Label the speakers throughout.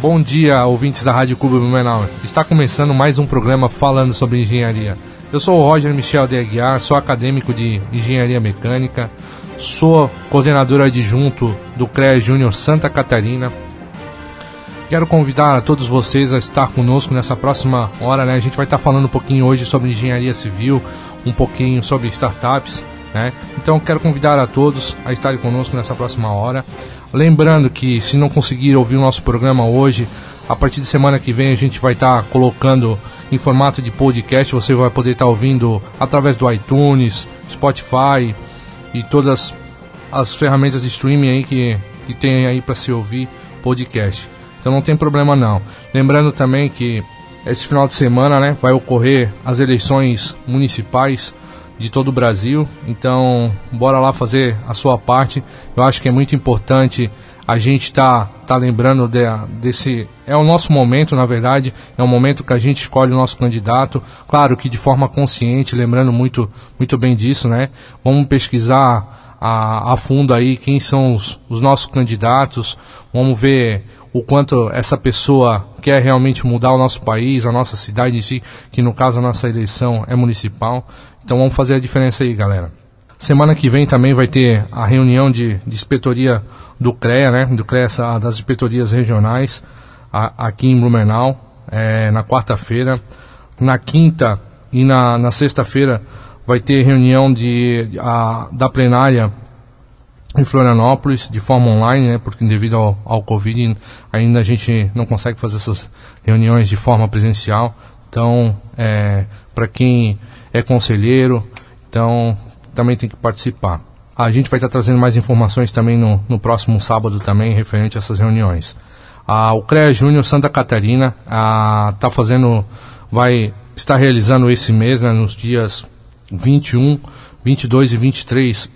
Speaker 1: Bom dia, ouvintes da Rádio Clube Blumenau. Está começando mais um programa falando sobre engenharia. Eu sou o Roger Michel de Aguiar, sou acadêmico de Engenharia Mecânica, sou coordenador adjunto do CREA Júnior Santa Catarina. Quero convidar a todos vocês a estar conosco nessa próxima hora, né? A gente vai estar falando um pouquinho hoje sobre engenharia civil, um pouquinho sobre startups, né? Então quero convidar a todos a estarem conosco nessa próxima hora. Lembrando que se não conseguir ouvir o nosso programa hoje, a partir de semana que vem a gente vai estar colocando em formato de podcast. Você vai poder estar ouvindo através do iTunes, Spotify e todas as ferramentas de streaming aí que, que tem aí para se ouvir podcast. Então não tem problema não. Lembrando também que esse final de semana né, vai ocorrer as eleições municipais de todo o Brasil. Então, bora lá fazer a sua parte. Eu acho que é muito importante a gente estar tá, tá lembrando de, desse. É o nosso momento, na verdade, é o momento que a gente escolhe o nosso candidato. Claro que de forma consciente, lembrando muito, muito bem disso, né? Vamos pesquisar a, a fundo aí quem são os, os nossos candidatos, vamos ver o quanto essa pessoa quer realmente mudar o nosso país, a nossa cidade em si, que no caso a nossa eleição é municipal. Então vamos fazer a diferença aí, galera. Semana que vem também vai ter a reunião de, de inspetoria do CREA, né? Do CREA, das inspetorias regionais, a, aqui em Blumenau, é, na quarta-feira. Na quinta e na, na sexta-feira vai ter reunião de, a, da plenária em Florianópolis de forma online, né, porque devido ao, ao Covid ainda a gente não consegue fazer essas reuniões de forma presencial. Então, é, para quem é conselheiro, então também tem que participar. A gente vai estar trazendo mais informações também no, no próximo sábado também referente a essas reuniões. O CREA Júnior Santa Catarina está fazendo, vai estar realizando esse mês, né, nos dias 21, 22 e 23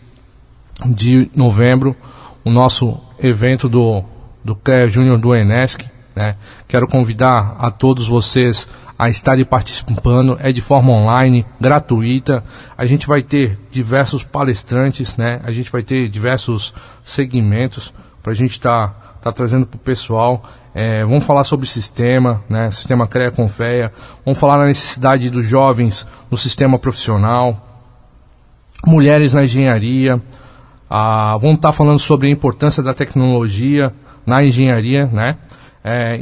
Speaker 1: de novembro, o nosso evento do, do CREA Júnior do Enesc. Né? Quero convidar a todos vocês a estarem participando, é de forma online, gratuita. A gente vai ter diversos palestrantes, né? A gente vai ter diversos segmentos para a gente estar tá, tá trazendo para o pessoal. É, vamos falar sobre sistema, né? Sistema CREA Confeia. Vamos falar na necessidade dos jovens no sistema profissional, mulheres na engenharia. Ah, vamos estar tá falando sobre a importância da tecnologia na engenharia, né? É,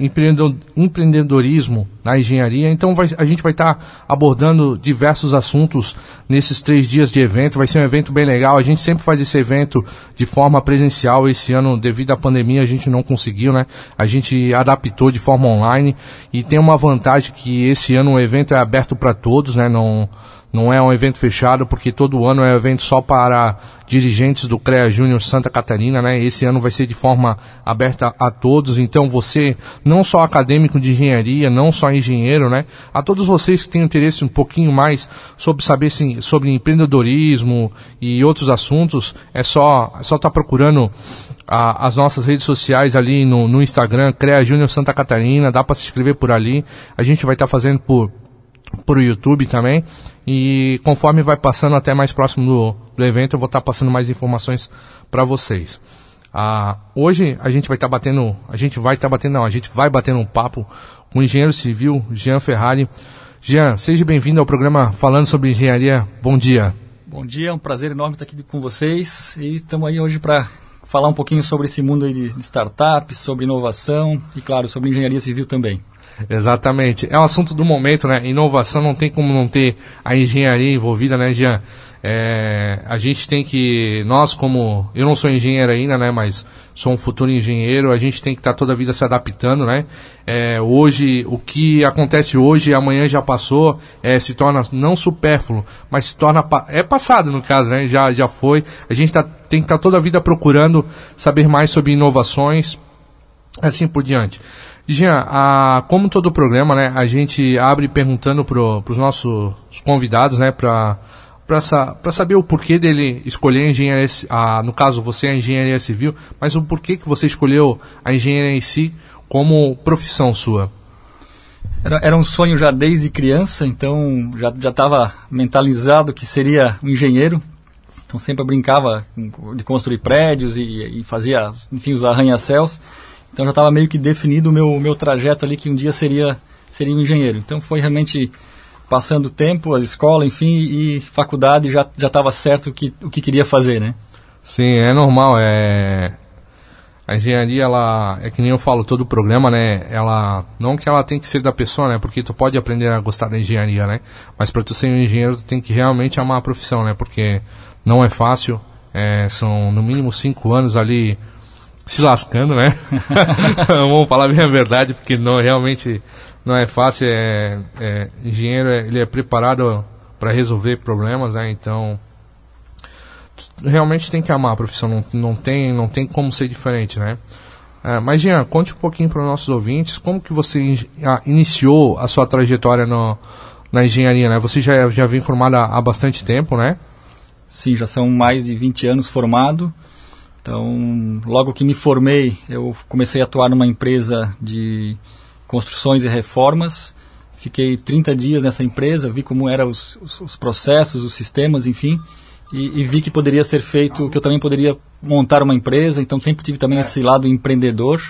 Speaker 1: empreendedorismo na engenharia. Então vai, a gente vai estar tá abordando diversos assuntos nesses três dias de evento. Vai ser um evento bem legal. A gente sempre faz esse evento de forma presencial. Esse ano, devido à pandemia, a gente não conseguiu, né? A gente adaptou de forma online e tem uma vantagem que esse ano o evento é aberto para todos, né? Não não é um evento fechado, porque todo ano é um evento só para dirigentes do CREA Júnior Santa Catarina, né? Esse ano vai ser de forma aberta a todos. Então você, não só acadêmico de engenharia, não só engenheiro, né? A todos vocês que têm interesse um pouquinho mais sobre saber sobre empreendedorismo e outros assuntos, é só é só estar tá procurando a, as nossas redes sociais ali no, no Instagram, CREA Júnior Santa Catarina, dá para se inscrever por ali. A gente vai estar tá fazendo por por YouTube também. E conforme vai passando até mais próximo do, do evento, eu vou estar tá passando mais informações para vocês. Ah, hoje a gente vai estar tá batendo, a gente vai estar tá batendo, não, a gente vai batendo um papo com o engenheiro civil Jean Ferrari. Jean, seja bem-vindo ao programa Falando sobre Engenharia. Bom dia.
Speaker 2: Bom dia, é um prazer enorme estar aqui com vocês e estamos aí hoje para falar um pouquinho sobre esse mundo de, de startups, sobre inovação e, claro, sobre engenharia civil também.
Speaker 1: Exatamente. É um assunto do momento, né? Inovação não tem como não ter a engenharia envolvida, né, Jean? É, a gente tem que, nós como, eu não sou engenheiro ainda, né, mas sou um futuro engenheiro, a gente tem que estar tá toda a vida se adaptando, né? É, hoje, o que acontece hoje, amanhã já passou, é, se torna não supérfluo, mas se torna, é passado no caso, né? Já, já foi. A gente tá, tem que estar tá toda a vida procurando saber mais sobre inovações, assim por diante. Jean, a, como todo programa, né, a gente abre perguntando para os nossos convidados, né, para saber o porquê dele escolher a engenharia, a, no caso você é a engenharia civil, mas o porquê que você escolheu a engenharia em si como profissão sua.
Speaker 2: Era, era um sonho já desde criança, então já já estava mentalizado que seria um engenheiro. Então sempre brincava de construir prédios e, e fazia, enfim, os arranha-céus. Então já estava meio que definido o meu meu trajeto ali que um dia seria seria um engenheiro. Então foi realmente passando tempo, a escola, enfim, e faculdade já já estava certo o que o que queria fazer, né?
Speaker 1: Sim, é normal, é a engenharia ela é que nem eu falo todo o programa, né? Ela não que ela tem que ser da pessoa, né? Porque tu pode aprender a gostar da engenharia, né? Mas para tu ser um engenheiro tu tem que realmente amar a profissão, né? Porque não é fácil, é, são no mínimo cinco anos ali se lascando, né? Vamos falar bem a verdade, porque não realmente não é fácil. É, é engenheiro é, ele é preparado para resolver problemas, né? Então realmente tem que amar a profissão, não, não tem não tem como ser diferente, né? É, mas Jean, conte um pouquinho para os nossos ouvintes como que você in, a, iniciou a sua trajetória no, na engenharia, né? Você já já vem formado há, há bastante tempo, né?
Speaker 2: Sim, já são mais de 20 anos formado. Então, logo que me formei, eu comecei a atuar numa empresa de construções e reformas. Fiquei 30 dias nessa empresa, vi como eram os, os processos, os sistemas, enfim, e, e, vi que poderia ser feito, que eu também poderia montar uma empresa, então sempre tive também é. esse lado empreendedor.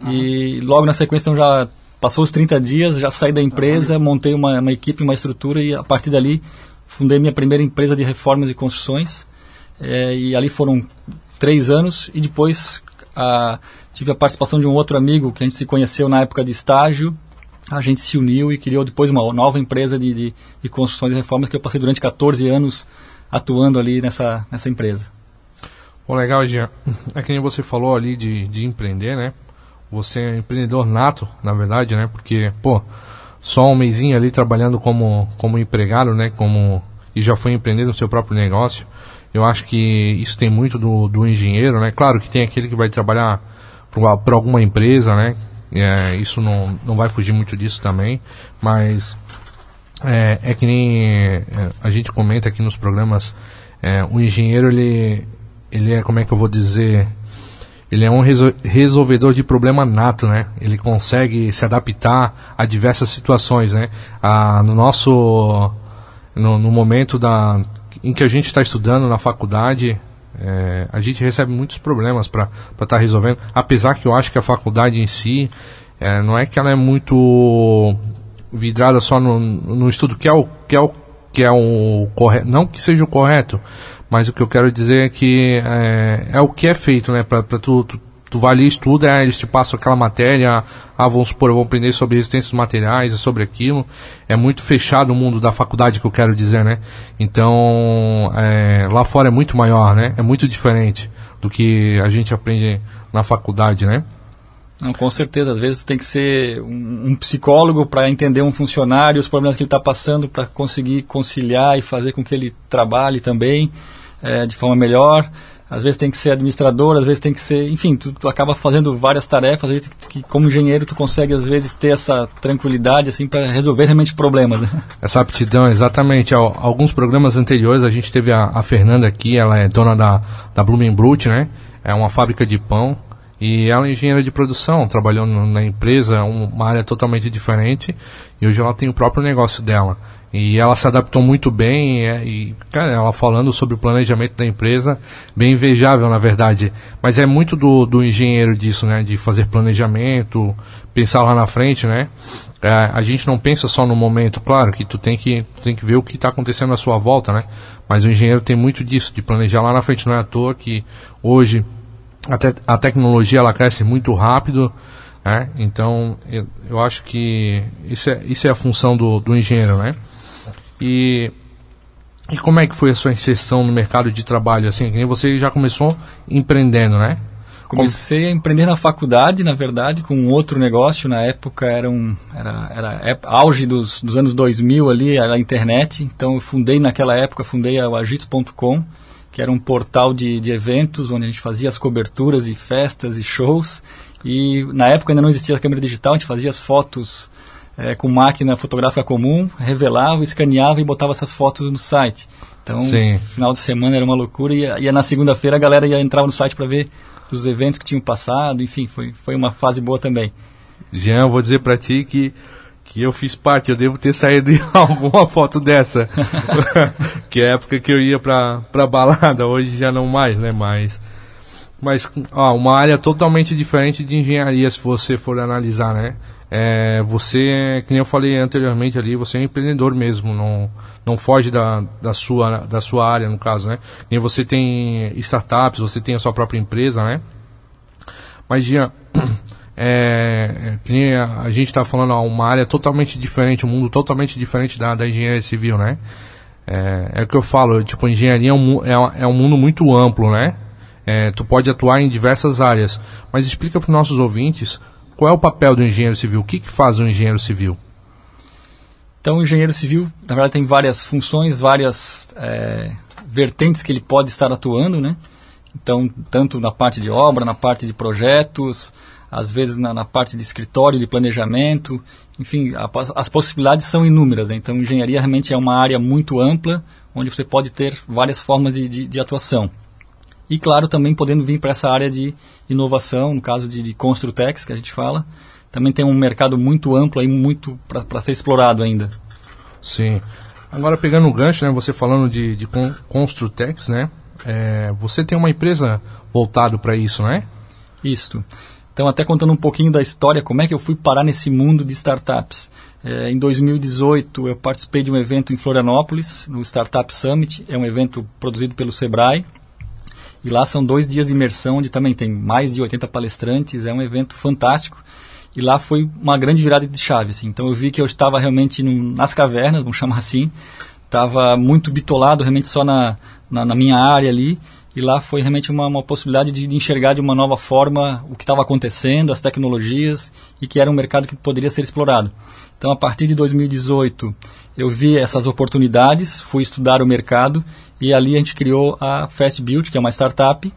Speaker 2: Uhum. E logo na sequência, então, já passou os 30 dias, já saí da empresa, montei uma, uma equipe, uma estrutura e a partir dali fundei minha primeira empresa de reformas e construções. É, e ali foram três anos e depois a, tive a participação de um outro amigo que a gente se conheceu na época de estágio. A gente se uniu e criou depois uma nova empresa de, de, de construções e reformas que eu passei durante 14 anos atuando ali nessa, nessa empresa.
Speaker 1: Legal, Jean. É que nem você falou ali de, de empreender, né? Você é empreendedor nato, na verdade, né? Porque, pô, só um mêsinho ali trabalhando como, como empregado, né? Como, e já foi empreender no seu próprio negócio. Eu acho que isso tem muito do, do engenheiro, né? Claro que tem aquele que vai trabalhar para alguma empresa, né? É, isso não, não vai fugir muito disso também, mas é, é que nem é, a gente comenta aqui nos programas, é, o engenheiro ele, ele é, como é que eu vou dizer, ele é um resolvedor de problema nato, né? Ele consegue se adaptar a diversas situações, né? Ah, no nosso, no, no momento da em que a gente está estudando na faculdade, é, a gente recebe muitos problemas para estar tá resolvendo. Apesar que eu acho que a faculdade em si, é, não é que ela é muito vidrada só no, no estudo, que é o que é o que é o correto, não que seja o correto, mas o que eu quero dizer é que é, é o que é feito, né, para tu, tu tu vai ali, estuda, é, eles te passam aquela matéria, ah, vamos supor, eu vou aprender sobre resistência dos materiais, sobre aquilo. É muito fechado o mundo da faculdade que eu quero dizer, né? Então, é, lá fora é muito maior, né? É muito diferente do que a gente aprende na faculdade, né?
Speaker 2: Não, com certeza. Às vezes tu tem que ser um, um psicólogo para entender um funcionário, os problemas que ele está passando, para conseguir conciliar e fazer com que ele trabalhe também é, de forma melhor às vezes tem que ser administrador, às vezes tem que ser, enfim, tu, tu acaba fazendo várias tarefas que, que, como engenheiro tu consegue às vezes ter essa tranquilidade assim para resolver realmente problemas. Né?
Speaker 1: Essa aptidão, exatamente. Alguns programas anteriores a gente teve a, a Fernanda aqui, ela é dona da da Blumenbrut, né? É uma fábrica de pão e ela é engenheira de produção, trabalhou na empresa, uma área totalmente diferente e hoje ela tem o próprio negócio dela. E ela se adaptou muito bem é, e, cara, ela falando sobre o planejamento da empresa, bem invejável na verdade. Mas é muito do, do engenheiro disso, né? De fazer planejamento, pensar lá na frente, né? É, a gente não pensa só no momento, claro que tu tem que, tem que ver o que está acontecendo à sua volta, né? Mas o engenheiro tem muito disso, de planejar lá na frente. Não é à toa que hoje a, te a tecnologia ela cresce muito rápido, Né? Então, eu, eu acho que isso é, isso é a função do, do engenheiro, né? E, e como é que foi a sua inserção no mercado de trabalho? Assim, você já começou empreendendo, né?
Speaker 2: Comecei a empreender na faculdade, na verdade, com outro negócio. Na época era, um, era, era auge dos, dos anos 2000 ali, a internet. Então eu fundei naquela época, fundei a agits.com, que era um portal de, de eventos onde a gente fazia as coberturas e festas e shows. E na época ainda não existia a câmera digital, a gente fazia as fotos é, com máquina fotográfica comum, revelava, escaneava e botava essas fotos no site. Então, Sim. final de semana era uma loucura e, e na segunda-feira a galera ia entrar no site para ver dos eventos que tinham passado, enfim, foi, foi uma fase boa também.
Speaker 1: Jean, vou dizer para ti que que eu fiz parte, eu devo ter saído em alguma foto dessa. que é a época que eu ia pra, pra balada, hoje já não mais, né? Mas, mas ó, uma área totalmente diferente de engenharia, se você for analisar, né? É, você, que nem eu falei anteriormente ali, você é um empreendedor mesmo, não, não foge da, da, sua, da sua área, no caso, né? Nem você tem startups, você tem a sua própria empresa, né? Mas, Jean, é, que nem a, a gente está falando, ó, uma área totalmente diferente, um mundo totalmente diferente da, da engenharia civil, né? É, é o que eu falo, tipo, engenharia é um, é, é um mundo muito amplo, né? É, tu pode atuar em diversas áreas, mas explica para os nossos ouvintes qual é o papel do engenheiro civil? O que, que faz um engenheiro civil?
Speaker 2: Então, o engenheiro civil, na verdade, tem várias funções, várias é, vertentes que ele pode estar atuando, né? Então, tanto na parte de obra, na parte de projetos, às vezes na, na parte de escritório, de planejamento, enfim, a, as possibilidades são inúmeras. Né? Então, engenharia realmente é uma área muito ampla, onde você pode ter várias formas de, de, de atuação. E, claro, também podendo vir para essa área de inovação, no caso de, de Construtex, que a gente fala, também tem um mercado muito amplo aí, muito para ser explorado ainda.
Speaker 1: Sim. Agora, pegando o gancho, né, você falando de, de Construtex, né, é, você tem uma empresa voltado para isso, né?
Speaker 2: Isso. Então, até contando um pouquinho da história, como é que eu fui parar nesse mundo de startups. É, em 2018, eu participei de um evento em Florianópolis, no Startup Summit. É um evento produzido pelo Sebrae, e lá são dois dias de imersão, onde também tem mais de 80 palestrantes, é um evento fantástico. E lá foi uma grande virada de chave. Assim. Então eu vi que eu estava realmente nas cavernas, vamos chamar assim. Estava muito bitolado realmente só na, na, na, minha área ali. E lá foi realmente uma, uma possibilidade de, de enxergar de uma nova forma o que estava acontecendo, as tecnologias, e que era um mercado que poderia ser explorado. Então, a partir de 2018, eu vi essas oportunidades, fui estudar o mercado e ali a gente criou a Fast Build, que é uma startup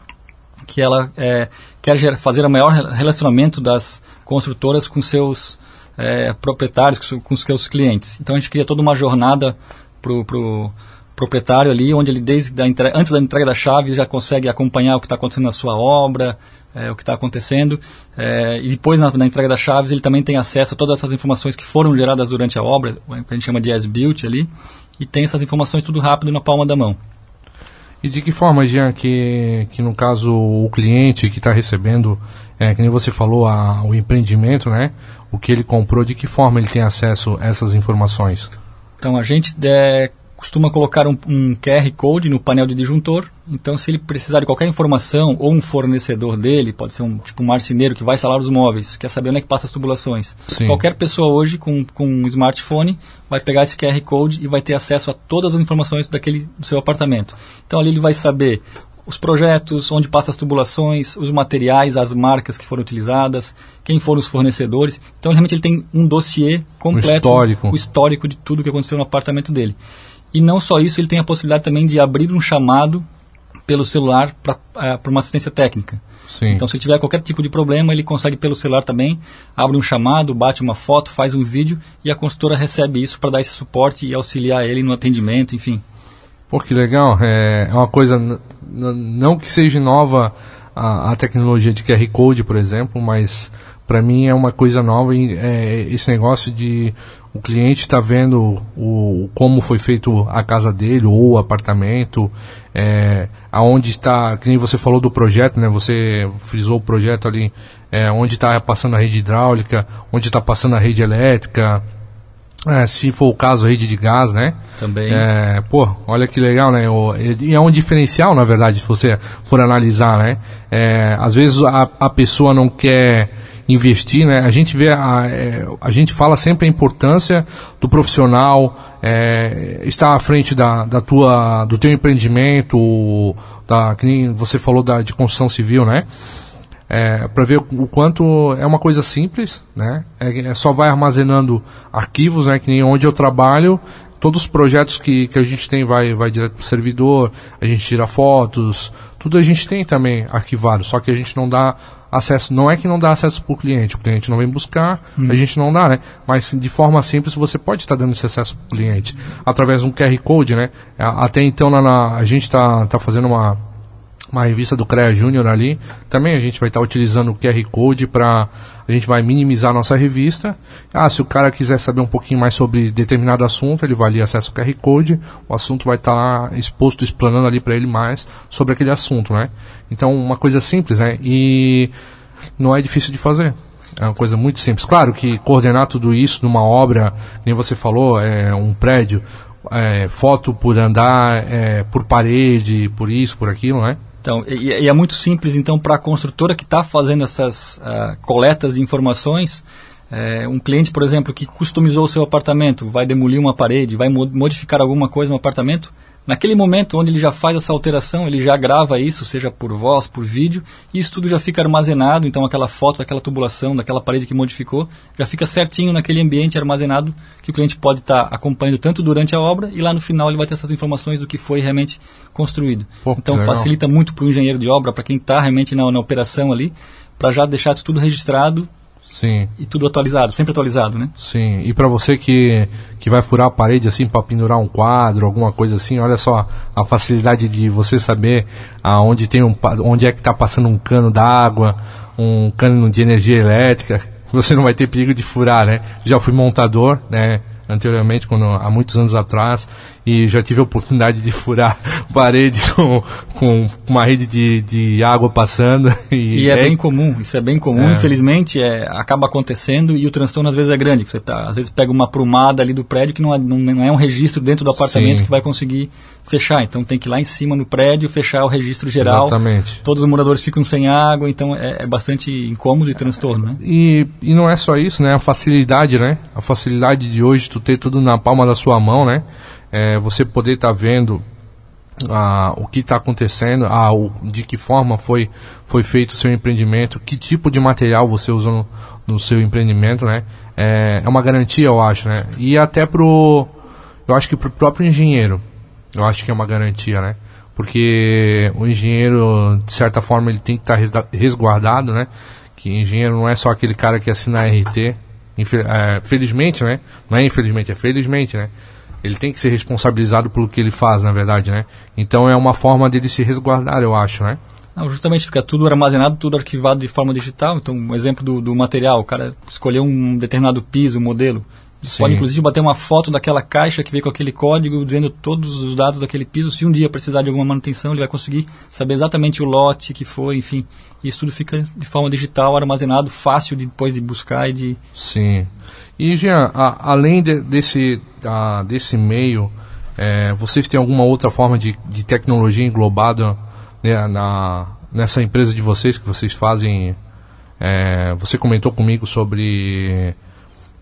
Speaker 2: que ela é, quer fazer o maior relacionamento das construtoras com seus é, proprietários, com os seus clientes. Então a gente cria toda uma jornada para o proprietário ali, onde ele desde a entrega, antes da entrega da chave já consegue acompanhar o que está acontecendo na sua obra, é, o que está acontecendo. É, e depois, na, na, entrega das chaves, ele também tem acesso a todas essas informações que foram geradas durante a obra, o que a gente chama de as-built ali, e tem essas informações tudo rápido na palma da mão.
Speaker 1: E de que forma, Jean, que, que no caso o cliente que está recebendo, é, que nem você falou, a, o empreendimento, né? O que ele comprou, de que forma ele tem acesso a essas informações?
Speaker 2: Então, a gente é, costuma colocar um, um, QR Code no painel de disjuntor. Então, se ele precisar de qualquer informação, ou um fornecedor dele, pode ser um tipo um marceneiro que vai instalar os móveis, quer saber onde é que passa as tubulações. Sim. Qualquer pessoa hoje com, com um smartphone vai pegar esse QR Code e vai ter acesso a todas as informações daquele do seu apartamento. Então, ali ele vai saber os projetos, onde passa as tubulações, os materiais, as marcas que foram utilizadas, quem foram os fornecedores. Então, realmente ele tem um dossiê completo,
Speaker 1: o histórico,
Speaker 2: o histórico de tudo que aconteceu no apartamento dele. E não só isso, ele tem a possibilidade também de abrir um chamado pelo celular para uh, uma assistência técnica. Sim. Então, se ele tiver qualquer tipo de problema, ele consegue pelo celular também, abre um chamado, bate uma foto, faz um vídeo e a consultora recebe isso para dar esse suporte e auxiliar ele no atendimento, enfim.
Speaker 1: Pô, que legal. É, é uma coisa, não que seja nova a, a, tecnologia de QR Code, por exemplo, mas para mim é uma coisa nova é, esse negócio de o cliente está vendo o, como foi feito a casa dele ou o apartamento, é, aonde está, que nem você falou do projeto, né? Você frisou o projeto ali, é, onde está passando a rede hidráulica, onde está passando a rede elétrica, é, se for o caso, a rede de gás, né?
Speaker 2: Também.
Speaker 1: É, pô, olha que legal, né? E é um diferencial, na verdade, se você for analisar, né? É, às vezes a, a pessoa não quer investir, né? A gente vê, a, é, a gente fala sempre a importância do profissional é, estar à frente da, da tua, do teu empreendimento, da, que nem você falou da, de construção civil, né? É, para ver o quanto é uma coisa simples, né? É, é, só vai armazenando arquivos, né? Que nem onde eu trabalho, todos os projetos que, que a gente tem vai, vai direto para o servidor, a gente tira fotos, tudo a gente tem também arquivado, só que a gente não dá acesso, não é que não dá acesso para o cliente, o cliente não vem buscar, hum. a gente não dá, né? Mas de forma simples você pode estar dando esse acesso para o cliente, através de um QR Code, né? Até então na, na a gente está tá fazendo uma, uma revista do CREA Júnior ali, também a gente vai estar utilizando o QR Code para a gente vai minimizar a nossa revista. Ah, se o cara quiser saber um pouquinho mais sobre determinado assunto, ele vai ali, acessa o QR Code, o assunto vai estar exposto, explanando ali para ele mais sobre aquele assunto, né? Então, uma coisa simples, né? E não é difícil de fazer. É uma coisa muito simples. Claro que coordenar tudo isso numa obra, nem você falou, é um prédio, é, foto por andar, é, por parede, por isso, por aquilo, né?
Speaker 2: Então, e, e é muito simples, então, para a construtora que está fazendo essas uh, coletas de informações, é, um cliente, por exemplo, que customizou o seu apartamento, vai demolir uma parede, vai modificar alguma coisa no apartamento, Naquele momento onde ele já faz essa alteração, ele já grava isso, seja por voz, por vídeo, e isso tudo já fica armazenado, então aquela foto daquela tubulação, daquela parede que modificou, já fica certinho naquele ambiente armazenado que o cliente pode estar tá acompanhando tanto durante a obra e lá no final ele vai ter essas informações do que foi realmente construído. Pô, então legal. facilita muito para o engenheiro de obra, para quem está realmente na, na operação ali, para já deixar isso tudo registrado
Speaker 1: Sim.
Speaker 2: E tudo atualizado, sempre atualizado, né?
Speaker 1: Sim. E para você que, que vai furar a parede assim para pendurar um quadro, alguma coisa assim, olha só a facilidade de você saber aonde tem um onde é que está passando um cano d'água, um cano de energia elétrica. Você não vai ter perigo de furar, né? Já fui montador, né? anteriormente, quando, há muitos anos atrás, e já tive a oportunidade de furar parede com, com uma rede de, de água passando.
Speaker 2: E, e é, é, bem comum, isso é bem comum. É. Infelizmente, é, acaba acontecendo e o transtorno às vezes é grande. Você tá, às vezes pega uma prumada ali do prédio que não é, não, não é um registro dentro do apartamento Sim. que vai conseguir fechar. Então tem que ir lá em cima no prédio fechar o registro geral.
Speaker 1: Exatamente.
Speaker 2: Todos os moradores ficam sem água, então é, é bastante incômodo e transtorno, né?
Speaker 1: E, e não é só isso, né? A facilidade, né? A facilidade de hoje tu ter tudo na palma da sua mão, né? É, você poder estar tá vendo ah, o que está acontecendo, ah, o, de que forma foi, foi feito o seu empreendimento, que tipo de material você usou no, no seu empreendimento, né? É, é, uma garantia, eu acho, né? E até pro, eu acho que pro próprio engenheiro, eu acho que é uma garantia, né? Porque o engenheiro, de certa forma, ele tem que estar tá resguardado, né? Que engenheiro não é só aquele cara que assina RT, é, felizmente, né? Não é infelizmente, é felizmente, né? Ele tem que ser responsabilizado pelo que ele faz, na verdade, né? Então é uma forma dele se resguardar, eu acho, né?
Speaker 2: Não, justamente fica tudo armazenado, tudo arquivado de forma digital. Então, um exemplo do, do material, o cara escolheu um determinado piso, modelo, Sim. Pode inclusive bater uma foto daquela caixa que veio com aquele código dizendo todos os dados daquele piso. Se um dia precisar de alguma manutenção, ele vai conseguir saber exatamente o lote que foi, enfim. Isso tudo fica de forma digital, armazenado, fácil de, depois de buscar e de.
Speaker 1: Sim. E Jean, a, além de, desse, a, desse meio, é, vocês têm alguma outra forma de, de tecnologia englobada né, na, nessa empresa de vocês que vocês fazem? É, você comentou comigo sobre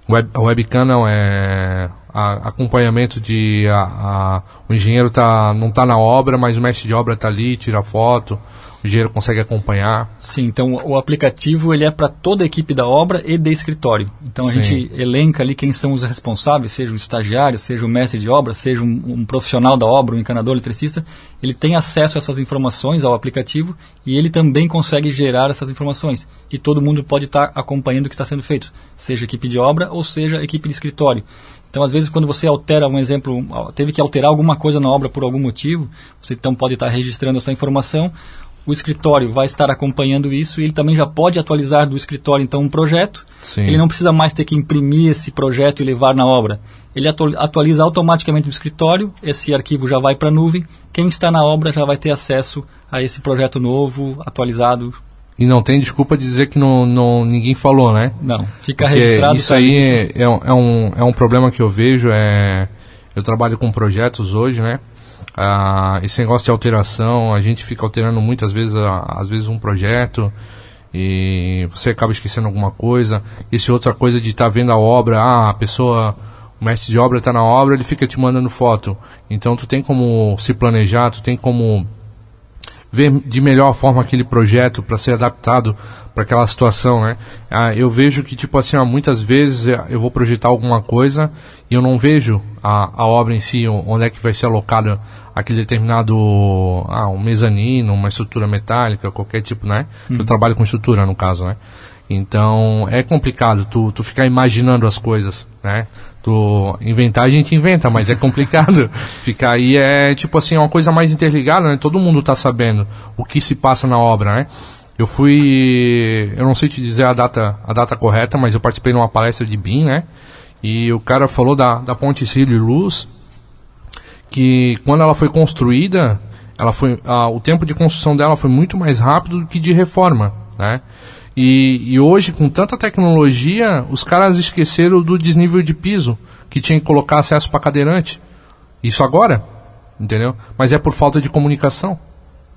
Speaker 1: Web, a webcam não é a, acompanhamento de a, a, o engenheiro tá não está na obra, mas o mestre de obra está ali, tira foto o engenheiro consegue acompanhar.
Speaker 2: Sim, então o aplicativo ele é para toda a equipe da obra e de escritório. Então a Sim. gente elenca ali quem são os responsáveis, seja o estagiário, seja o mestre de obra, seja um, um profissional da obra, um encanador, eletricista, ele tem acesso a essas informações ao aplicativo e ele também consegue gerar essas informações. E todo mundo pode estar tá acompanhando o que está sendo feito, seja equipe de obra ou seja equipe de escritório. Então, às vezes, quando você altera um exemplo, teve que alterar alguma coisa na obra por algum motivo, você então pode estar registrando essa informação o escritório vai estar acompanhando isso e ele também já pode atualizar do escritório então um projeto. Sim. Ele não precisa mais ter que imprimir esse projeto e levar na obra. Ele atualiza automaticamente no escritório, esse arquivo já vai para a nuvem. Quem está na obra já vai ter acesso a esse projeto novo, atualizado.
Speaker 1: E não tem desculpa de dizer que não, não ninguém falou, né?
Speaker 2: Não, fica Porque registrado.
Speaker 1: Isso aí é, é, um, é um problema que eu vejo. É, eu trabalho com projetos hoje, né? Ah, esse negócio de alteração, a gente fica alterando muitas vezes, às vezes um projeto e você acaba esquecendo alguma coisa. Esse outra coisa de estar tá vendo a obra, ah, a pessoa, o mestre de obra está na obra, ele fica te mandando foto. Então tu tem como se planejar, tu tem como ver de melhor forma aquele projeto para ser adaptado para aquela situação, né? Ah, eu vejo que tipo assim, muitas vezes eu vou projetar alguma coisa e eu não vejo a, a obra em si, onde é que vai ser alocada aquele determinado ah, um mezanino, uma estrutura metálica, qualquer tipo, né? Hum. Eu trabalho com estrutura no caso, né? Então é complicado tu, tu ficar imaginando as coisas, né? Tu inventar a gente inventa, mas é complicado. ficar aí é tipo assim, uma coisa mais interligada, né? Todo mundo está sabendo o que se passa na obra, né? Eu fui, eu não sei te dizer a data, a data correta, mas eu participei de uma palestra de BIM, né? E o cara falou da, da ponte Cílio e Luz, que quando ela foi construída, ela foi, a, o tempo de construção dela foi muito mais rápido do que de reforma, né? E, e hoje, com tanta tecnologia, os caras esqueceram do desnível de piso, que tinha que colocar acesso para cadeirante. Isso agora, entendeu? Mas é por falta de comunicação.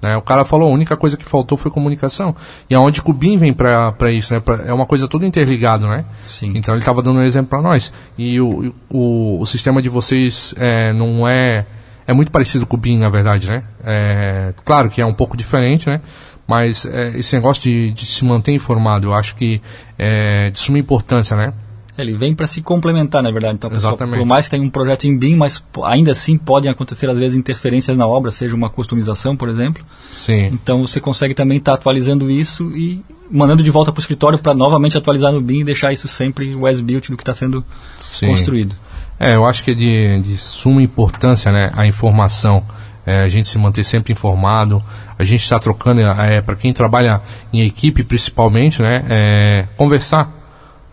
Speaker 1: Né? O cara falou, a única coisa que faltou foi comunicação. E aonde o BIM vem para isso, né? Pra, é uma coisa toda interligada, né?
Speaker 2: Sim.
Speaker 1: Então ele estava dando um exemplo para nós. E o, o, o sistema de vocês é, não é... É muito parecido com o BIM, na verdade, né? É, claro que é um pouco diferente, né? Mas é, esse negócio de, de, se manter informado, eu acho que é de suma importância, né?
Speaker 2: Ele vem para se complementar, na verdade. Então,
Speaker 1: pessoal,
Speaker 2: por mais que tenha um projeto em BIM, mas ainda assim podem acontecer às vezes interferências na obra, seja uma customização, por exemplo.
Speaker 1: Sim.
Speaker 2: Então você consegue também estar tá atualizando isso e mandando de volta para o escritório para novamente atualizar no BIM e deixar isso sempre o as-built do que está sendo Sim. construído.
Speaker 1: É, eu acho que é de, de suma importância, né, a informação. É, a gente se manter sempre informado, a gente está trocando, é, para quem trabalha em equipe principalmente, né, é, conversar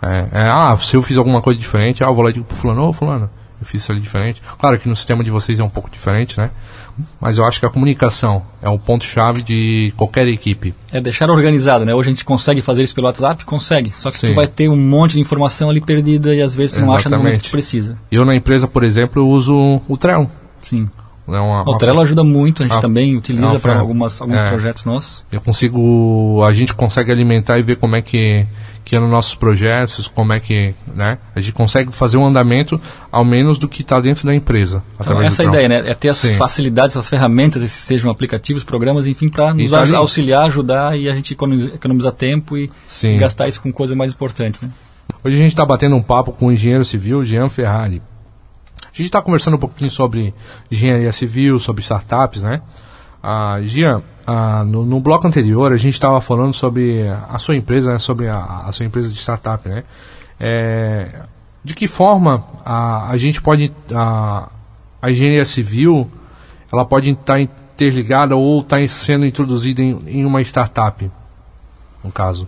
Speaker 1: é, é, ah, se eu fiz alguma coisa diferente, ah, eu vou lá e digo pro fulano, ô oh, fulano, eu fiz isso ali diferente. Claro que no sistema de vocês é um pouco diferente, né? Mas eu acho que a comunicação é o ponto-chave de qualquer equipe.
Speaker 2: É deixar organizado, né? Hoje a gente consegue fazer isso pelo WhatsApp? Consegue. Só que Sim. tu vai ter um monte de informação ali perdida e às vezes tu Exatamente. não acha no momento que tu precisa.
Speaker 1: Eu na empresa, por exemplo, eu uso o Trello.
Speaker 2: Sim. É uma, o Trello ajuda muito, a gente também utiliza para alguns é, projetos nossos.
Speaker 1: Eu consigo, a gente consegue alimentar e ver como é que que é nos nossos projetos, como é que né, a gente consegue fazer um andamento ao menos do que está dentro da empresa.
Speaker 2: Então, essa é a ideia, né? É ter as Sim. facilidades, as ferramentas, esses sejam aplicativos, programas, enfim, para nos tá auxiliar, ajudar e a gente economizar, economizar tempo e, e, gastar isso com coisas mais importantes. Né?
Speaker 1: Hoje a gente está batendo um papo com o engenheiro civil Jean Ferrari. A gente está conversando um pouquinho sobre engenharia civil, sobre startups, né? Ah, Jean, ah, no, no, bloco anterior a gente estava falando sobre a sua empresa, né, sobre a, a, sua empresa de startup, né? É, de que forma a, a gente pode a, a engenharia civil ela pode estar interligada ou estar tá sendo introduzida em, em, uma startup, no caso?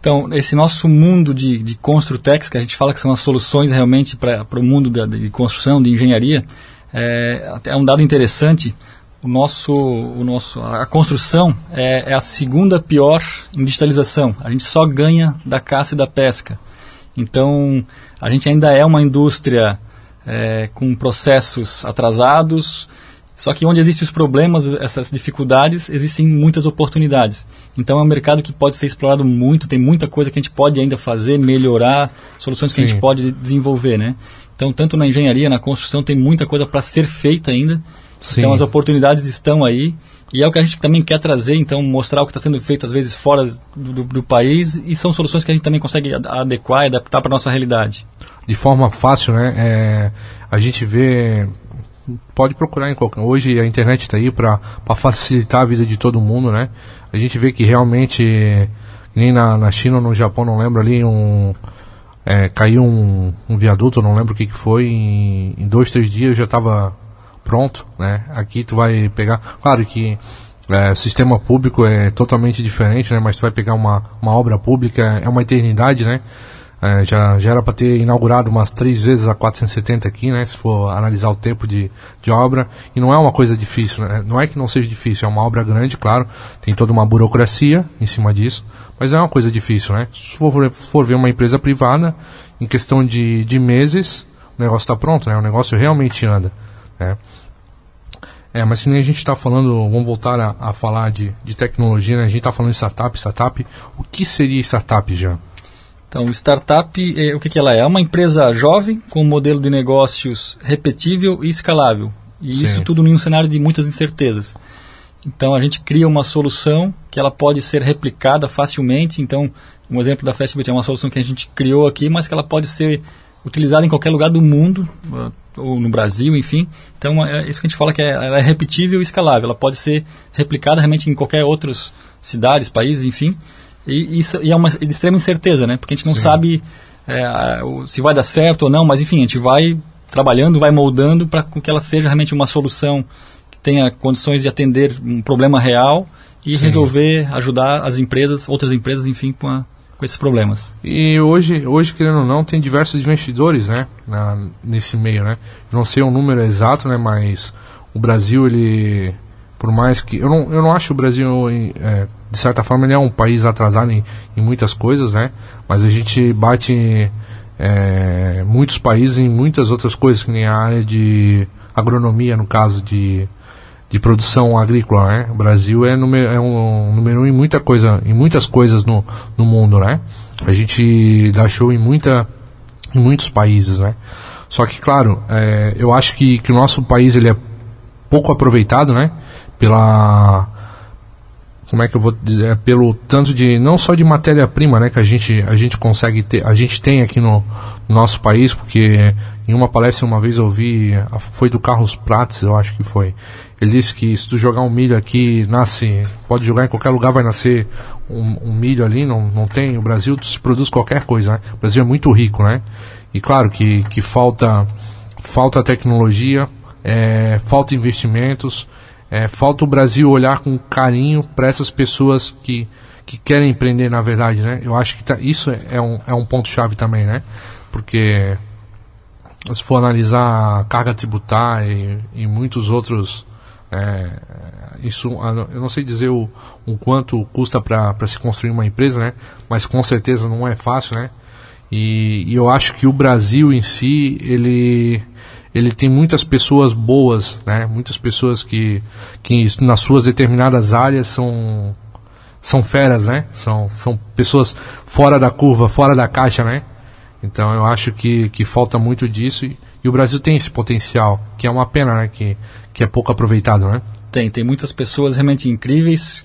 Speaker 2: Então, esse nosso mundo de, de Construtex, que a gente fala que são as soluções realmente para o mundo da, de construção, de engenharia, é, é um dado interessante o nosso, o nosso, a construção é, é, a segunda pior em digitalização. A gente só ganha da caça e da pesca. Então, a gente ainda é uma indústria é, com processos atrasados, só que onde existem os problemas, essas dificuldades, existem muitas oportunidades. Então, é um mercado que pode ser explorado muito, tem muita coisa que a gente pode ainda fazer, melhorar, soluções Sim. que a gente pode desenvolver, né? Então, tanto na engenharia, na construção, tem muita coisa para ser feita ainda. Sim. Então as oportunidades estão aí e é o que a gente também quer trazer, então mostrar o que está sendo feito às vezes fora do, do, do, país e são soluções que a gente também consegue adequar e adaptar para nossa realidade.
Speaker 1: De forma fácil, né? É, a gente vê pode procurar em qualquer. Hoje a internet está aí para facilitar a vida de todo mundo, né? A gente vê que realmente nem na, na China ou no Japão, não lembro ali um é, caiu um, um viaduto, não lembro o que, que foi. Em, em dois, três dias já estava pronto, né? Aqui tu vai pegar, claro que é, sistema público é totalmente diferente, né? Mas tu vai pegar uma, uma obra pública, é uma eternidade, né? É, já, já era para ter inaugurado umas três vezes a 470 aqui, né? Se for analisar o tempo de, de obra. E não é uma coisa difícil, né? Não é que não seja difícil, é uma obra grande, claro. Tem toda uma burocracia em cima disso. Mas não é uma coisa difícil, né? Se for, for ver uma empresa privada, em questão de, de meses, o negócio está pronto, né? O negócio realmente anda, né? É, mas se nem a gente está falando, vamos voltar a, a falar de, de tecnologia, né? A gente está falando de startup, startup. O que seria startup já?
Speaker 2: Então, startup, é, o que, que ela é? É uma empresa jovem, com um modelo de negócios repetível e escalável. E Sim. isso tudo em um cenário de muitas incertezas. Então, a gente cria uma solução que ela pode ser replicada facilmente. Então, um exemplo da Fastbit é uma solução que a gente criou aqui, mas que ela pode ser utilizada em qualquer lugar do mundo, uh, ou no Brasil, enfim. Então, é isso que a gente fala que é, ela é repetível e escalável. Ela pode ser replicada realmente em qualquer outras cidades, países, enfim. E, isso, e é uma de extrema incerteza, né? Porque a gente não Sim. sabe é, se vai dar certo ou não, mas enfim, a gente vai trabalhando, vai moldando para que ela seja realmente uma solução que tenha condições de atender um problema real e Sim. resolver, ajudar as empresas, outras empresas, enfim, com, a, com esses problemas.
Speaker 1: E hoje, hoje, querendo ou não, tem diversos investidores, né, na, nesse meio, né? não sei o número exato, né, mas o Brasil, ele, por mais que... Eu não, eu não acho o Brasil é, de certa forma ele é um país atrasado em, em muitas coisas, né? Mas a gente bate é, muitos países em muitas outras coisas, que nem a área de agronomia, no caso de, de produção agrícola, né? O Brasil é, número, é um número um em muita coisa, em muitas coisas no, no mundo, né? A gente dá show em muita em muitos países, né? Só que, claro, é, eu acho que, que o nosso país ele é pouco aproveitado, né? Pela como é que eu vou dizer, pelo tanto de não só de matéria-prima, né, que a gente a gente consegue ter, a gente tem aqui no, no, nosso país, porque em uma palestra uma vez eu ouvi, foi do Carlos Prates, eu acho que foi. Ele disse que se tu jogar um milho aqui, nasce, pode jogar em qualquer lugar, vai nascer um, um milho ali, não, não tem. O Brasil se produz qualquer coisa, né? O Brasil é muito rico, né? E claro que, que falta falta tecnologia, é, falta investimentos, é, falta o Brasil olhar com carinho para essas pessoas que, que querem empreender, na verdade, né? Eu acho que tá, isso é um, é um ponto-chave também, né? Porque se for analisar a carga tributária e, e muitos outros. É, isso, eu não sei dizer o, o quanto custa para se construir uma empresa, né? Mas com certeza não é fácil, né? E, e eu acho que o Brasil em si, ele ele tem muitas pessoas boas, né? Muitas pessoas que, que nas suas determinadas áreas são são feras, né? São, são pessoas fora da curva, fora da caixa, né? Então eu acho que, que falta muito disso e, e o Brasil tem esse potencial, que é uma pena, né? Que, que é pouco aproveitado, né?
Speaker 2: Tem, tem muitas pessoas realmente incríveis,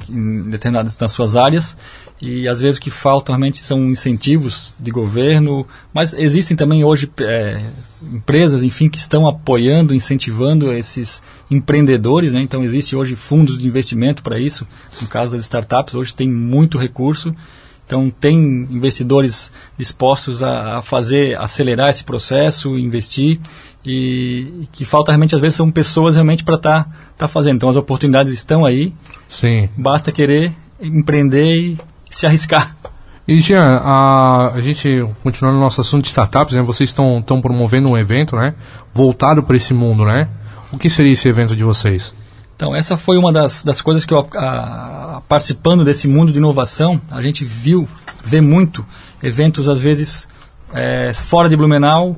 Speaker 2: determinadas nas suas áreas, e às vezes o que falta realmente são incentivos de governo, mas existem também hoje é, empresas, enfim, que estão apoiando, incentivando esses empreendedores, né? então existe hoje fundos de investimento para isso, no caso das startups, hoje tem muito recurso, então tem investidores dispostos a, a fazer, acelerar esse processo, investir, e, que falta realmente às vezes são pessoas realmente para estar tá, tá fazendo. Então as oportunidades estão aí.
Speaker 1: Sim.
Speaker 2: Basta querer empreender e se arriscar.
Speaker 1: E Jean, a, a gente continuando no nosso assunto de startups, né? Vocês estão estão promovendo um evento, né? Voltado para esse mundo, né? O que seria esse evento de vocês?
Speaker 2: Então essa foi uma das, das coisas que eu a, participando desse mundo de inovação a gente viu, vê muito eventos às vezes é, fora de Blumenau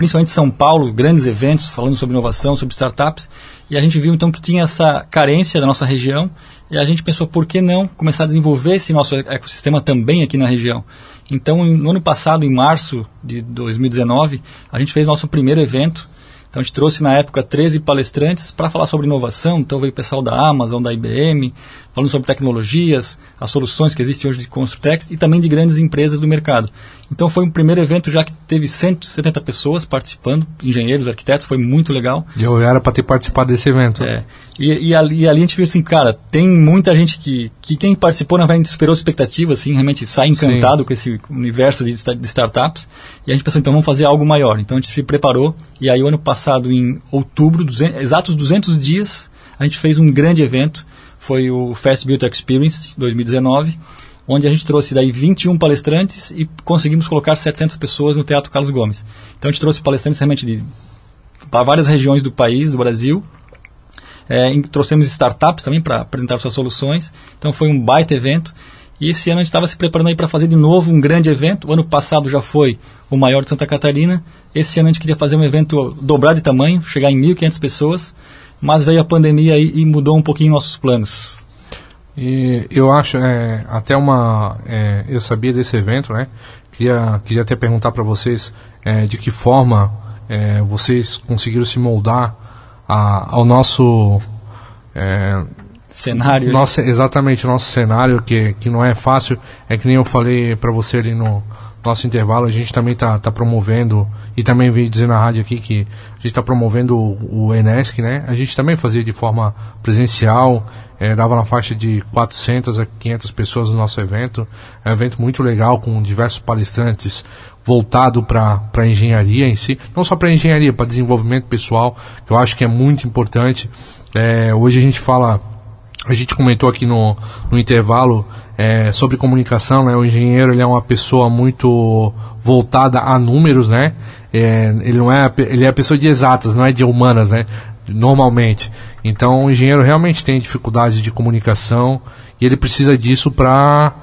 Speaker 2: principalmente São Paulo, grandes eventos falando sobre inovação, sobre startups, e a gente viu então que tinha essa carência da nossa região, e a gente pensou por que não começar a desenvolver esse nosso ecossistema também aqui na região. Então, no ano passado, em março de 2019, a gente fez nosso primeiro evento, então a gente trouxe na época 13 palestrantes para falar sobre inovação. Então veio o pessoal da Amazon, da IBM, falando sobre tecnologias, as soluções que existem hoje de Construtex e também de grandes empresas do mercado. Então foi um primeiro evento já que teve 170 pessoas participando, engenheiros, arquitetos, foi muito legal.
Speaker 1: E eu era para ter participado desse evento.
Speaker 2: É. E, e, ali, a gente viu assim, cara, tem muita gente que, que quem participou, na verdade, superou expectativas, assim, realmente sai encantado Sim. com esse universo de, de, startups. E a gente pensou, então vamos fazer algo maior. Então a gente se preparou, e aí o ano passado, em outubro, 200, exatos 200 dias, a gente fez um grande evento, foi o Fast Build Experience 2019 onde a gente trouxe daí 21 palestrantes e conseguimos colocar 700 pessoas no Teatro Carlos Gomes. Então a gente trouxe palestrantes realmente de para várias regiões do país, do Brasil. É, trouxemos startups também para apresentar suas soluções. Então foi um baita evento. E esse ano a gente estava se preparando aí para fazer de novo um grande evento. O ano passado já foi o maior de Santa Catarina. Esse ano a gente queria fazer um evento dobrar de tamanho, chegar em 1.500 pessoas. mas veio a pandemia e, e mudou um pouquinho nossos planos.
Speaker 1: E eu acho, é, até uma. É, eu sabia desse evento, né? Queria, queria até perguntar para vocês é, de que forma é, vocês conseguiram se moldar a, ao nosso.
Speaker 2: É, cenário.
Speaker 1: Nosso, exatamente, o nosso cenário, que, que não é fácil. É que nem eu falei para você ali no nosso intervalo, a gente também está tá promovendo, e também vim dizer na rádio aqui que a gente está promovendo o, o Enesc, né? A gente também fazia de forma presencial, é, dava na faixa de 400 a 500 pessoas no nosso evento. É um evento muito legal, com diversos palestrantes voltado para a engenharia em si, não só para engenharia, para desenvolvimento pessoal, que eu acho que é muito importante. É, hoje a gente fala a gente comentou aqui no, no intervalo é, sobre comunicação, né? O engenheiro ele é uma pessoa muito voltada a números, né? É, ele não é ele é a pessoa de exatas, não é de humanas, né? Normalmente. Então o engenheiro realmente tem dificuldade de comunicação e ele precisa disso para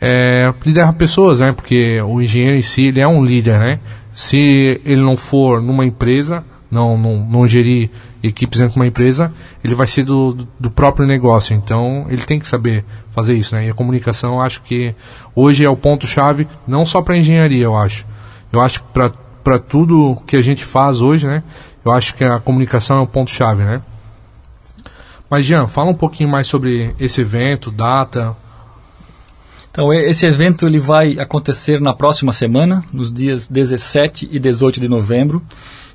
Speaker 1: é, liderar pessoas, né? Porque o engenheiro em si ele é um líder, né? Se ele não for numa empresa, não, não, não gerir equipes dentro de uma empresa, ele vai ser do, do próprio negócio. Então, ele tem que saber fazer isso, né? E a comunicação, acho que hoje é o ponto-chave, não só para engenharia, eu acho. Eu acho que para tudo que a gente faz hoje, né? Eu acho que a comunicação é o ponto-chave, né? Mas, Jean, fala um pouquinho mais sobre esse evento, data.
Speaker 2: Então, esse evento ele vai acontecer na próxima semana, nos dias 17 e 18 de novembro.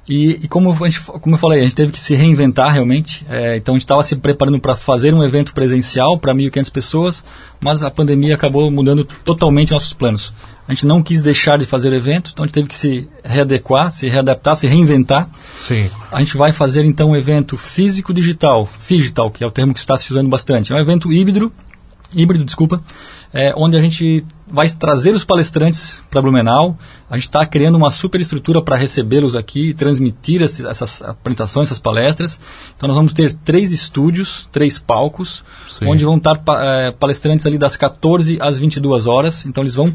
Speaker 2: E, e, como, a gente, como eu falei, a gente teve que se reinventar realmente. É, então a gente estava se preparando para fazer um evento presencial para 1.500 pessoas, mas a pandemia acabou mudando totalmente nossos planos. A gente não quis deixar de fazer evento, então a gente teve que se readequar, se readaptar, se reinventar.
Speaker 1: Sim.
Speaker 2: A gente vai fazer então um evento físico-digital, digital, que é o termo que está se usando bastante. É um evento híbrido, híbrido, desculpa, é, onde a gente vai trazer os palestrantes para Blumenau. A gente está criando uma super estrutura para recebê-los aqui e transmitir essas apresentações, essas palestras. Então nós vamos ter três estúdios, três palcos, Sim. onde vão estar é, palestrantes ali das 14 às 22 horas. Então eles vão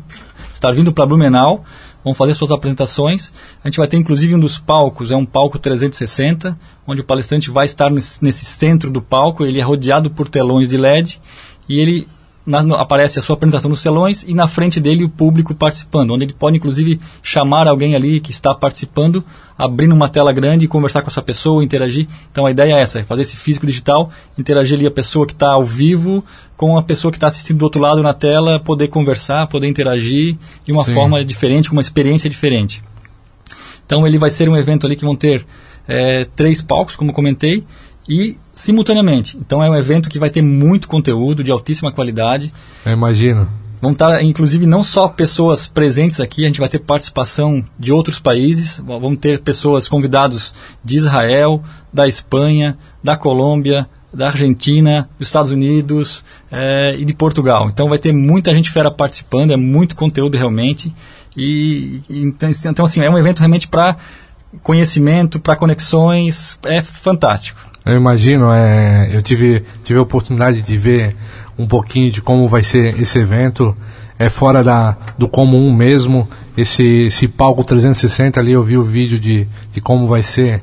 Speaker 2: estar vindo para Blumenau, vão fazer suas apresentações. A gente vai ter inclusive um dos palcos, é um palco 360, onde o palestrante vai estar nesse centro do palco, ele é rodeado por telões de LED e ele na, no, aparece a sua apresentação nos telões e na frente dele o público participando, onde ele pode inclusive chamar alguém ali que está participando, abrindo uma tela grande e conversar com essa pessoa, interagir. Então a ideia é essa, é fazer esse físico digital, interagir ali a pessoa que está ao vivo com a pessoa que está assistindo do outro lado na tela, poder conversar, poder interagir de uma Sim. forma diferente, com uma experiência diferente. Então ele vai ser um evento ali que vão ter é, três palcos, como comentei, e simultaneamente. Então é um evento que vai ter muito conteúdo de altíssima qualidade.
Speaker 1: Eu imagino.
Speaker 2: Vão estar, inclusive, não só pessoas presentes aqui, a gente vai ter participação de outros países, vamos ter pessoas convidados de Israel, da Espanha, da Colômbia, da Argentina, dos Estados Unidos é, e de Portugal. Então vai ter muita gente fera participando, é muito conteúdo realmente. E, e então, então, assim, é um evento realmente para conhecimento, para conexões, é fantástico.
Speaker 1: Eu imagino, é, eu tive, tive a oportunidade de ver um pouquinho de como vai ser esse evento, é fora da, do comum mesmo, esse, esse palco 360 ali, eu vi o vídeo de, de como vai ser,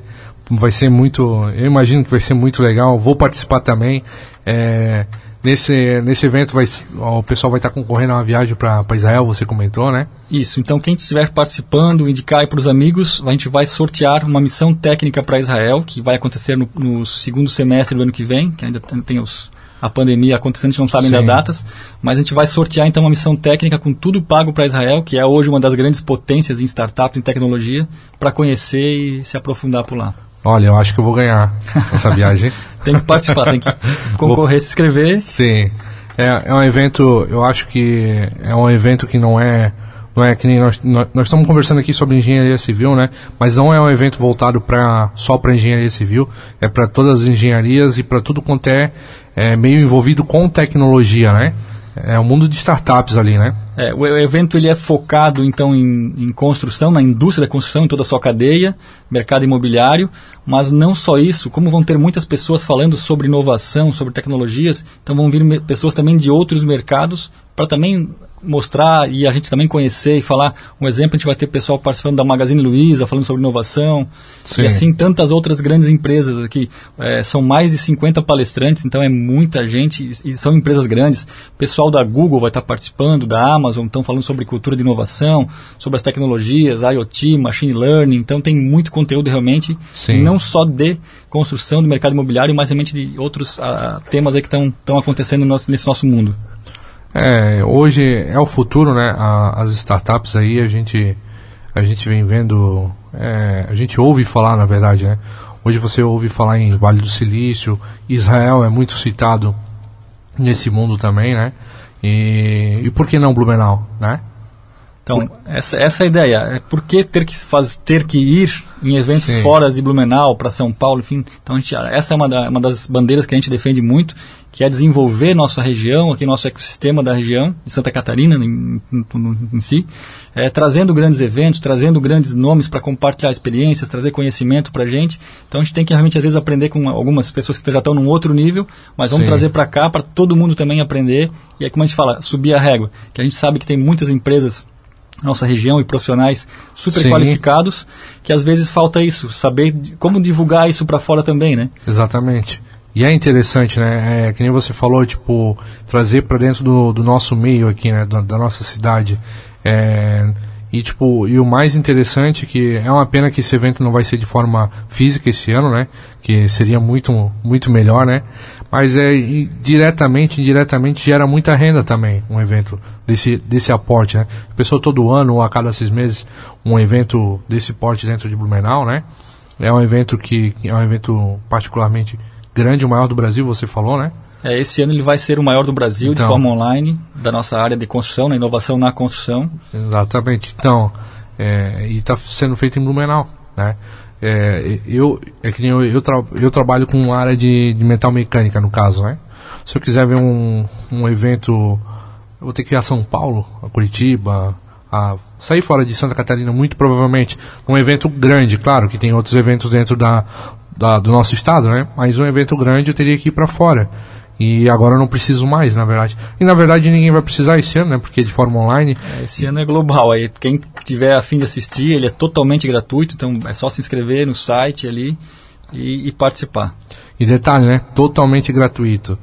Speaker 1: vai ser muito, eu imagino que vai ser muito legal, vou participar também, é, Nesse, nesse evento vai, o pessoal vai estar concorrendo a uma viagem para Israel, você comentou, né?
Speaker 2: Isso, então quem estiver participando, indicar aí para os amigos, a gente vai sortear uma missão técnica para Israel, que vai acontecer no, no, segundo semestre do ano que vem, que ainda tem os, a pandemia acontecendo, a gente não sabe ainda datas, mas a gente vai sortear então uma missão técnica com tudo pago para Israel, que é hoje uma das grandes potências em startups, em tecnologia, para conhecer e se aprofundar por lá.
Speaker 1: Olha, eu acho que eu vou ganhar essa viagem.
Speaker 2: tem que participar, tem que concorrer, se inscrever.
Speaker 1: Sim. É, é um evento, eu acho que é um evento que não é não é que nem nós, nós, nós, estamos conversando aqui sobre engenharia civil, né? Mas não é um evento voltado para só para engenharia civil, é para todas as engenharias e para tudo quanto é, é, meio envolvido com tecnologia, né? É o um mundo de startups ali, né?
Speaker 2: É, o evento ele é focado então em, em, construção, na indústria da construção, em toda a sua cadeia, mercado imobiliário, mas não só isso, como vão ter muitas pessoas falando sobre inovação, sobre tecnologias, então vão vir pessoas também de outros mercados para também mostrar e a gente também conhecer e falar. Um exemplo, a gente vai ter pessoal participando da Magazine Luiza, falando sobre inovação. Sim. E assim, tantas outras grandes empresas aqui. É, são mais de 50 palestrantes, então é muita gente e são empresas grandes. Pessoal da Google vai estar participando, da Amazon, estão falando sobre cultura de inovação, sobre as tecnologias, IoT, Machine Learning. Então tem muito conteúdo realmente, Sim. não só de construção do mercado imobiliário, mas realmente de outros uh, temas aí que estão acontecendo no nosso, nesse nosso mundo.
Speaker 1: É, hoje é o futuro, né? A, as startups aí a gente a gente vem vendo, é, a gente ouve falar, na verdade, né? Hoje você ouve falar em Vale do Silício, Israel é muito citado nesse mundo também, né? E, e por que não Blumenau, né?
Speaker 2: Então, essa, essa é a ideia. É por que ter que, faz, ter que ir em eventos Sim. fora de Blumenau, para São Paulo, enfim. Então, gente, essa é uma, da, uma das bandeiras que a gente defende muito, que é desenvolver nossa região, aqui nosso ecossistema da região, de Santa Catarina em, em, em si, é, trazendo grandes eventos, trazendo grandes nomes para compartilhar experiências, trazer conhecimento para a gente. Então, a gente tem que realmente, às vezes, aprender com algumas pessoas que já estão num outro nível, mas vamos Sim. trazer para cá, para todo mundo também aprender. E é como a gente fala, subir a régua, que a gente sabe que tem muitas empresas nossa região e profissionais super Sim. qualificados, que às vezes falta isso, saber como divulgar isso para fora também, né?
Speaker 1: Exatamente. E é interessante, né? É, que nem você falou, tipo, trazer para dentro do, do, nosso meio aqui, né? Da, da nossa cidade. É, e, tipo, e o mais interessante é que é uma pena que esse evento não vai ser de forma física esse ano, né? Que seria muito, muito melhor, né? Mas é diretamente, indiretamente gera muita renda também, um evento desse, desse aporte, né? A pessoa todo ano ou a cada seis meses um evento desse porte dentro de Blumenau, né? É um evento que, que é um evento particularmente grande, o maior do Brasil, você falou, né?
Speaker 2: É, esse ano ele vai ser o maior do Brasil então, de forma online, da nossa área de construção, na inovação na construção.
Speaker 1: Exatamente. Então, é, e está sendo feito em Blumenau, né? É, eu, é que eu, eu, tra eu trabalho com área de, de metal mecânica, no caso, né? Se eu quiser ver um, um evento, eu vou ter que ir a São Paulo, a Curitiba, a sair fora de Santa Catarina, muito provavelmente. Um evento grande, claro, que tem outros eventos dentro da, da do nosso estado, né? Mas um evento grande eu teria que ir para fora. E agora eu não preciso mais, na verdade. E na verdade ninguém vai precisar esse ano, né? Porque é de forma online.
Speaker 2: É, esse ano é global. Aí quem tiver a fim de assistir, ele é totalmente gratuito, então é só se inscrever no site ali e, e participar.
Speaker 1: E detalhe, né? Totalmente gratuito.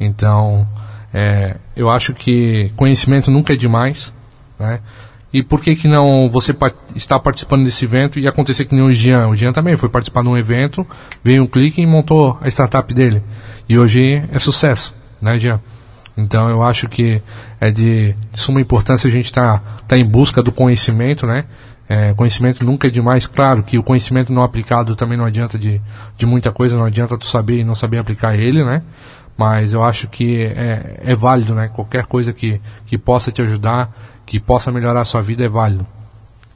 Speaker 1: Então, é, eu acho que conhecimento nunca é demais, né? E por que que não você está participando desse evento e acontecer que nem o Jean? O Jean também foi participar de um evento, veio um clique e montou a startup dele. E hoje é sucesso, né, Jean? Então eu acho que é de, de suma importância a gente estar tá, tá em busca do conhecimento, né? É, conhecimento nunca é demais, claro que o conhecimento não aplicado também não adianta de, de muita coisa, não adianta tu saber e não saber aplicar ele, né? Mas eu acho que é, é válido, né? Qualquer coisa que, que possa te ajudar, que possa melhorar a sua vida é válido.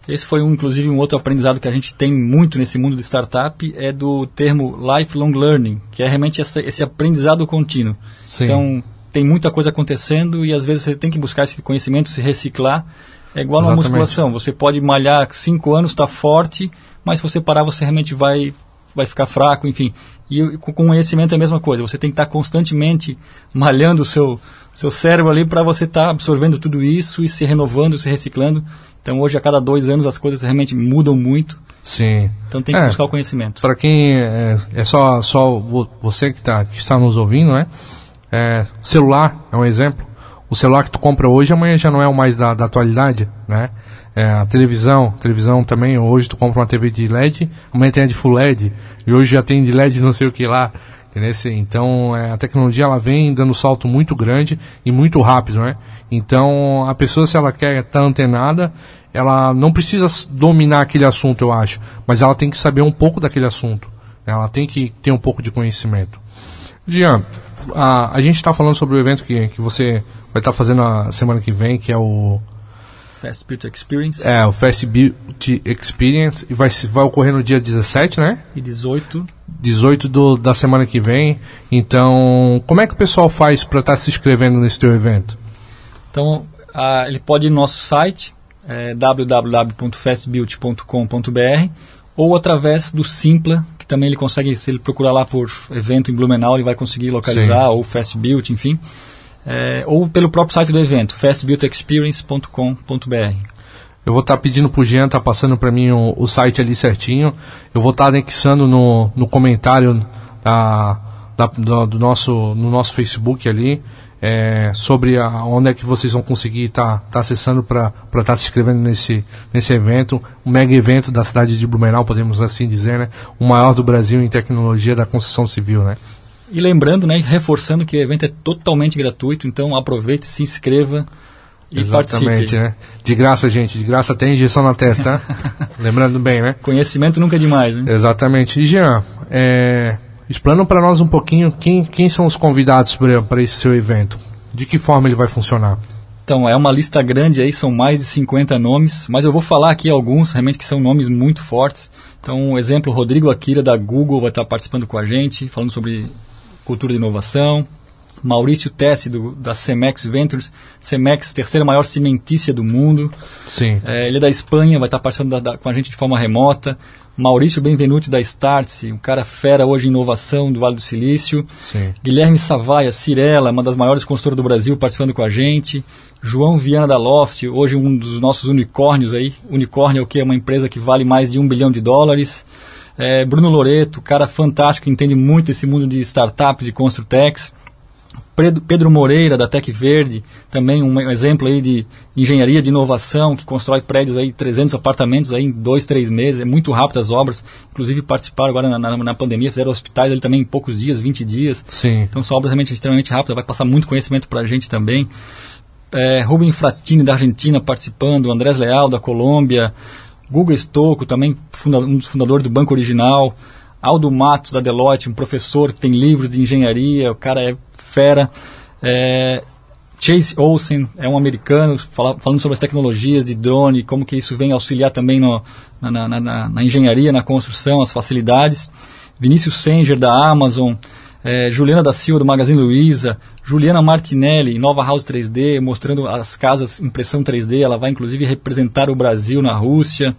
Speaker 2: Esse foi, um, inclusive, um outro aprendizado que a gente tem muito nesse mundo de startup, é do termo lifelong learning, que é realmente essa, esse aprendizado contínuo. Sim. Então, tem muita coisa acontecendo e às vezes você tem que buscar esse conhecimento, se reciclar. É igual na musculação, você pode malhar cinco anos, está forte, mas se você parar, você realmente vai, vai ficar fraco, enfim. E com conhecimento é a mesma coisa, você tem que estar constantemente malhando o seu, seu cérebro ali para você estar tá absorvendo tudo isso e se renovando, se reciclando. Então hoje a cada dois anos as coisas realmente mudam muito.
Speaker 1: Sim.
Speaker 2: Então tem que é, buscar o conhecimento.
Speaker 1: Para quem é, é, só só você que, tá, que está nos ouvindo, né? É, celular é um exemplo. O celular que tu compra hoje amanhã já não é o mais da, da atualidade, né? É, a televisão, televisão também, hoje tu compra uma TV de LED, amanhã tem a de Full LED, e hoje já tem de LED não sei o que lá. Entendeu? Então é, a tecnologia ela vem dando um salto muito grande e muito rápido, né? Então a pessoa se ela quer estar antenada, ela não precisa dominar aquele assunto, eu acho, mas ela tem que saber um pouco daquele assunto. Né? Ela tem que ter um pouco de conhecimento. Jean, a, a gente está falando sobre o evento que, que você vai estar tá fazendo a semana que vem, que é o
Speaker 2: Fast Beauty Experience.
Speaker 1: É, o Fast Beauty Experience e vai, vai ocorrer no dia 17, né?
Speaker 2: E 18.
Speaker 1: 18 do, da semana que vem. Então, como é que o pessoal faz para estar tá se inscrevendo nesse teu evento?
Speaker 2: Então, Ah, ele pode ir no nosso site, é, www.fastbuild.com.br ou através do Simpla, que também ele consegue, se ele procurar lá por evento em Blumenau, ele vai conseguir localizar, Sim. ou Fast Build, enfim. É, ou pelo próprio site do evento, fastbuildexperience.com.br.
Speaker 1: Eu vou estar tá pedindo pro Jean, tá passando para mim o, o, site ali certinho. Eu vou estar tá anexando no, no comentário da, da, do, do, nosso, no nosso Facebook ali é, sobre a, onde é que vocês vão conseguir estar tá, tá acessando para estar tá se inscrevendo nesse, nesse evento, um mega evento da cidade de Blumenau, podemos assim dizer, né? O maior do Brasil em tecnologia da construção civil, né?
Speaker 2: E lembrando, né, reforçando que o evento é totalmente gratuito, então aproveite, se inscreva e
Speaker 1: Exatamente,
Speaker 2: participe.
Speaker 1: né? De graça, gente, de graça tem injeção na testa, lembrando bem, né?
Speaker 2: Conhecimento nunca é demais, né?
Speaker 1: Exatamente. E Jean, é, Explana para nós um pouquinho quem, quem são os convidados para esse seu evento. De que forma ele vai funcionar?
Speaker 2: Então, é uma lista grande aí, são mais de 50 nomes, mas eu vou falar aqui alguns realmente que são nomes muito fortes. Então, um exemplo, Rodrigo Akira da Google vai estar participando com a gente, falando sobre cultura de inovação. Maurício Tessi, do, da Cemex Ventures, Cemex, terceira maior cimentícia do mundo.
Speaker 1: Sim.
Speaker 2: É, ele é da Espanha, vai estar participando da, da, com a gente de forma remota. Maurício Benvenuti da Startse, um cara fera hoje em inovação do Vale do Silício.
Speaker 1: Sim.
Speaker 2: Guilherme Savaia, Cirela, uma das maiores construtoras do Brasil, participando com a gente. João Viana da Loft, hoje um dos nossos unicórnios aí. Unicórnio é o que? É uma empresa que vale mais de um bilhão de dólares. É, Bruno Loreto, cara fantástico, entende muito esse mundo de startups, de Construtex. Pedro Moreira, da Tec Verde, também um exemplo aí de engenharia de inovação, que constrói prédios aí, 300 apartamentos aí em dois, três meses, é muito rápido as obras, inclusive participaram agora na, na, na pandemia, fizeram hospitais ali também em poucos dias, 20 dias.
Speaker 1: Sim.
Speaker 2: Então são obras realmente extremamente rápidas, vai passar muito conhecimento para a gente também. É, Rubem Fratini, da Argentina, participando, Andrés Leal, da Colômbia, Google Stocco, também funda, um dos fundadores do Banco Original, Aldo Matos, da Deloitte, um professor que tem livros de engenharia, o cara é fera. É, Chase Olsen é um americano fala, falando sobre as tecnologias de drone, como que isso vem auxiliar também no, na, na, na, na, engenharia, na construção, as facilidades. Vinícius Senger, da Amazon. É, Juliana da Silva, do Magazine Luiza. Juliana Martinelli, Nova House 3D, mostrando as casas impressão 3D. Ela vai inclusive representar o Brasil na Rússia.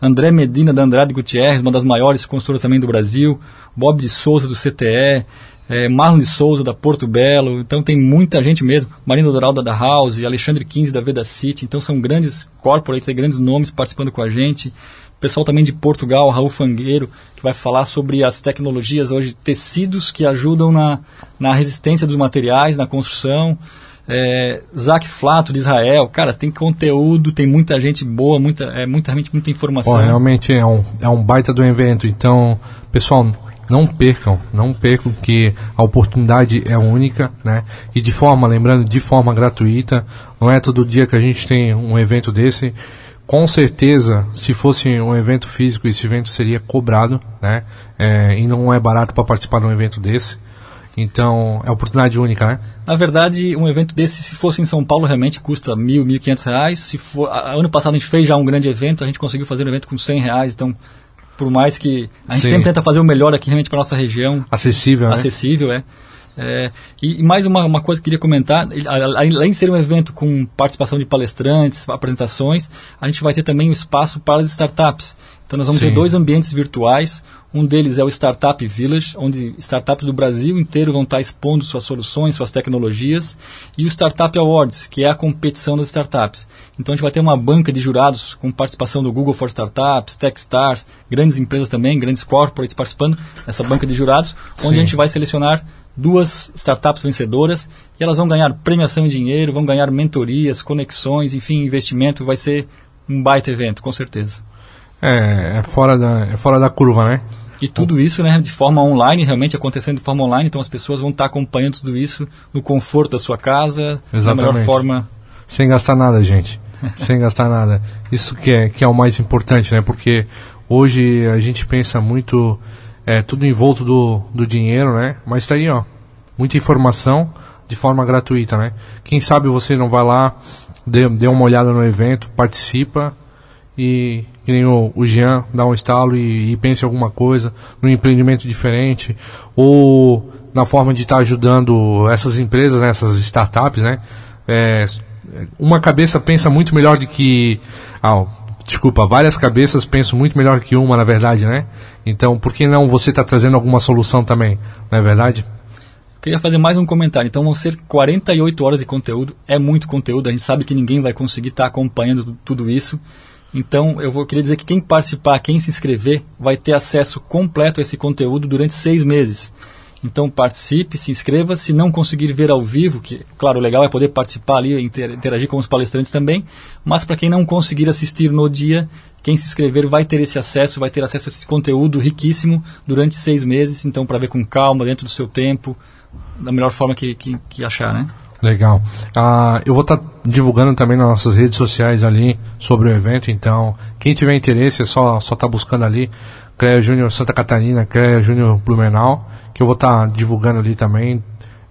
Speaker 2: André Medina, da Andrade Gutierrez, uma das maiores construtoras também do Brasil. Bob de Souza, do CTE é, Marlon de Souza da Porto Belo, então tem muita gente mesmo, Marina Doralda da House, Alexandre 15 da Veda City, então são grandes corporates, grandes nomes participando com a gente. Pessoal também de Portugal, Raul Fangueiro, que vai falar sobre as tecnologias hoje, tecidos que ajudam na, na resistência dos materiais, na construção. É, Zac Flato de Israel, cara, tem conteúdo, tem muita gente boa, muita, é, muita, muita informação. Bom,
Speaker 1: realmente é um, é um baita do evento, então, pessoal, não percam, não percam que a oportunidade é única, né? E de forma, lembrando, de forma gratuita. Não é todo dia que a gente tem um evento desse. Com certeza, se fosse um evento físico, esse evento seria cobrado, né? É, e não é barato para participar de um evento desse. Então, é oportunidade única, né?
Speaker 2: Na verdade, um evento desse, se fosse em São Paulo, realmente custa mil, mil quinhentos reais. Se for, ano passado a gente fez já um grande evento, a gente conseguiu fazer um evento com cem reais, então por mais que a gente Sim. sempre tenta fazer o melhor aqui realmente para nossa região.
Speaker 1: Acessível,
Speaker 2: Acessível, né? é. É, e, mais uma, uma coisa que eu queria comentar, além de ser um evento com participação de palestrantes, apresentações, a gente vai ter também um espaço para as startups. Então nós vamos Sim. ter dois ambientes virtuais, um deles é o Startup Village, onde startups do Brasil inteiro vão estar expondo suas soluções, suas tecnologias, e o Startup Awards, que é a competição das startups. Então a gente vai ter uma banca de jurados com participação do Google for Startups, Techstars, grandes empresas também, grandes corporates participando dessa banca de jurados, onde Sim. a gente vai selecionar duas startups vencedoras e elas vão ganhar premiação em dinheiro, vão ganhar mentorias, conexões, enfim, investimento. Vai ser um baita evento, com certeza.
Speaker 1: É, é fora da, é fora da curva, né?
Speaker 2: E tudo isso, né, de forma online, realmente acontecendo de forma online, então as pessoas vão estar acompanhando tudo isso no conforto da sua casa,
Speaker 1: Exatamente.
Speaker 2: da melhor forma.
Speaker 1: Sem gastar nada, gente. Sem gastar nada. Isso que é, que é o mais importante, né? Porque hoje a gente pensa muito é tudo envolto do, do dinheiro, né? Mas tá aí, ó, muita informação de forma gratuita, né? Quem sabe você não vai lá, dê, dê uma olhada no evento, participa e que nem o, o Jean dá um estalo e, e pense alguma coisa num empreendimento diferente ou na forma de estar tá ajudando essas empresas, né, essas startups, né? É, uma cabeça pensa muito melhor do que. Ah, desculpa, várias cabeças pensam muito melhor que uma, na verdade, né? Então, por que não você está trazendo alguma solução também, não é verdade?
Speaker 2: Queria fazer mais um comentário. Então, vão ser 48 horas de conteúdo. É muito conteúdo. A gente sabe que ninguém vai conseguir estar tá acompanhando tudo isso. Então, eu vou queria dizer que quem participar, quem se inscrever, vai ter acesso completo a esse conteúdo durante seis meses. Então participe, se inscreva. Se não conseguir ver ao vivo, que claro, o legal é poder participar ali, interagir com os palestrantes também. Mas para quem não conseguir assistir no dia, quem se inscrever vai ter esse acesso, vai ter acesso a esse conteúdo riquíssimo durante seis meses. Então para ver com calma, dentro do seu tempo, da melhor forma que, que, que achar, né?
Speaker 1: Legal. Ah, eu vou estar tá divulgando também nas nossas redes sociais ali sobre o evento, então quem tiver interesse é só só tá buscando ali CREA Júnior Santa Catarina, CREA Júnior Blumenau, que eu vou estar tá divulgando ali também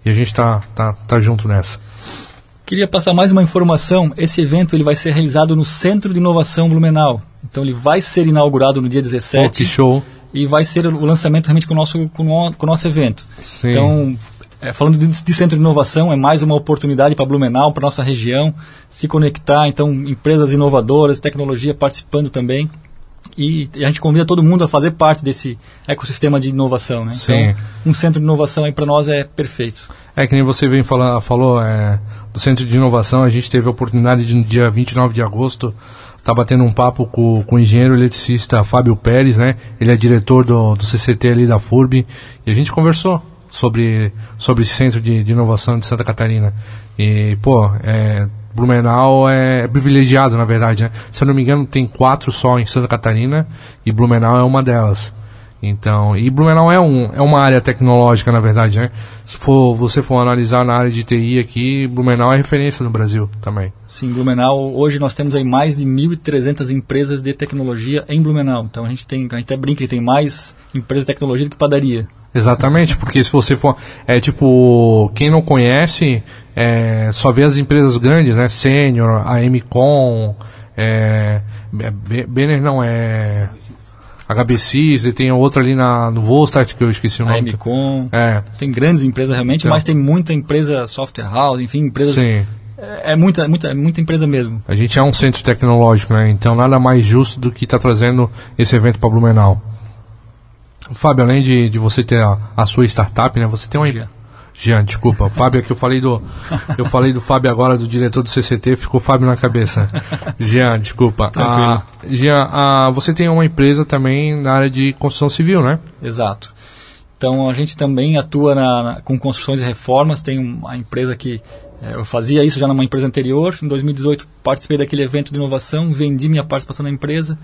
Speaker 1: e a gente tá, tá, tá junto nessa.
Speaker 2: Queria passar mais uma informação. Esse evento ele vai ser realizado no Centro de Inovação Blumenau. Então ele vai ser inaugurado no dia 17. Oh,
Speaker 1: que show!
Speaker 2: E vai ser o lançamento realmente com o nosso, com o, com o nosso evento.
Speaker 1: Sim.
Speaker 2: Então, é, falando de, de, centro de inovação, é mais uma oportunidade para Blumenau, para nossa região, se conectar. Então, empresas inovadoras, tecnologia participando também. E, e a gente convida todo mundo a fazer parte desse ecossistema de inovação. Né?
Speaker 1: Sim.
Speaker 2: Então, um centro de inovação aí para nós é perfeito.
Speaker 1: É que nem você vem falando, falou é, do centro de inovação, a gente teve a oportunidade de no dia 29 de agosto tá batendo um papo com, com o engenheiro eletricista Fábio Pérez, né? Ele é diretor do, do CCT ali da FURB e a gente conversou sobre, sobre esse centro de, de inovação de Santa Catarina. E, pô, é, Blumenau é privilegiado, na verdade. Né? Se eu não me engano, tem quatro só em Santa Catarina e Blumenau é uma delas. Então, e Blumenau é, um, é uma área tecnológica, na verdade, né? Se for, você for analisar na área de TI aqui, Blumenau é referência no Brasil também.
Speaker 2: Sim, Blumenau, hoje nós temos aí mais de 1.300 empresas de tecnologia em Blumenau. Então a gente tem, a gente até brinca que tem mais empresas de tecnologia do que padaria.
Speaker 1: Exatamente, porque se você for. É tipo, quem não conhece, é, só vê as empresas grandes, né? Senior, a MCOM, é, Banner não é. HBCs, e tem outra ali na, no Volstart que eu esqueci o nome.
Speaker 2: A MCOM.
Speaker 1: É.
Speaker 2: Tem grandes empresas realmente, então. mas tem muita empresa software house, enfim, empresas.
Speaker 1: Sim.
Speaker 2: É, é muita, muita, muita empresa mesmo.
Speaker 1: A gente é um centro tecnológico, né? Então nada mais justo do que estar tá trazendo esse evento para Blumenau. Fábio, além de, de você ter a, a sua startup, né? Você tem uma. Jean, desculpa. Fábio, é que eu falei do. Eu falei do Fábio agora, do diretor do CCT, ficou Fábio na cabeça. Jean, desculpa. Ah, Jean, ah, você tem uma empresa também na área de construção civil, né?
Speaker 2: Exato. Então a gente também atua na, na, com construções e reformas. Tem uma empresa que é, eu fazia isso já numa empresa anterior. Em 2018 participei daquele evento de inovação, vendi minha participação na empresa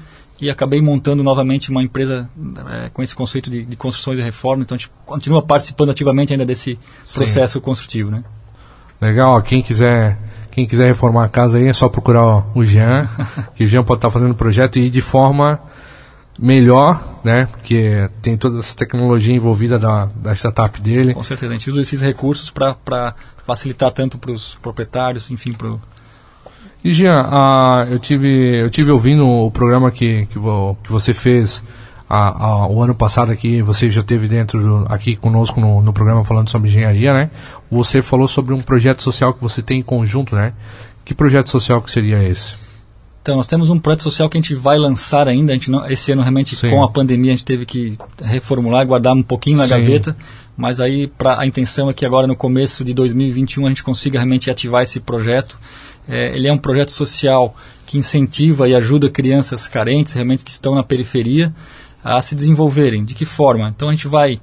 Speaker 2: e acabei montando novamente uma empresa é, com esse conceito de, de, construções e reformas. Então a gente continua participando ativamente ainda desse processo Sim. construtivo, né?
Speaker 1: Legal. Quem quiser quem quiser reformar a casa aí é só procurar o Jean, que o Jean pode estar fazendo o projeto e de forma melhor, né? Porque tem toda essa tecnologia envolvida da, da startup dele.
Speaker 2: Com certeza, a gente usa esses recursos para facilitar tanto para os proprietários, enfim, para
Speaker 1: e Jean, uh, eu tive eu tive ouvindo o programa que que, que você fez o ano passado aqui, você já teve dentro do, aqui conosco no, no, programa falando sobre engenharia, né? Você falou sobre um projeto social que você tem em conjunto, né? Que projeto social que seria esse?
Speaker 2: Então, nós temos um projeto social que a gente vai lançar ainda. A gente não, esse ano, realmente, Sim. com a pandemia, a gente teve que reformular, guardar um pouquinho na Sim. gaveta. Mas aí, pra, a intenção é que agora, no começo de 2021, a gente consiga realmente ativar esse projeto. É, ele é um projeto social que incentiva e ajuda crianças carentes, realmente que estão na periferia, a se desenvolverem. De que forma? Então, a gente vai,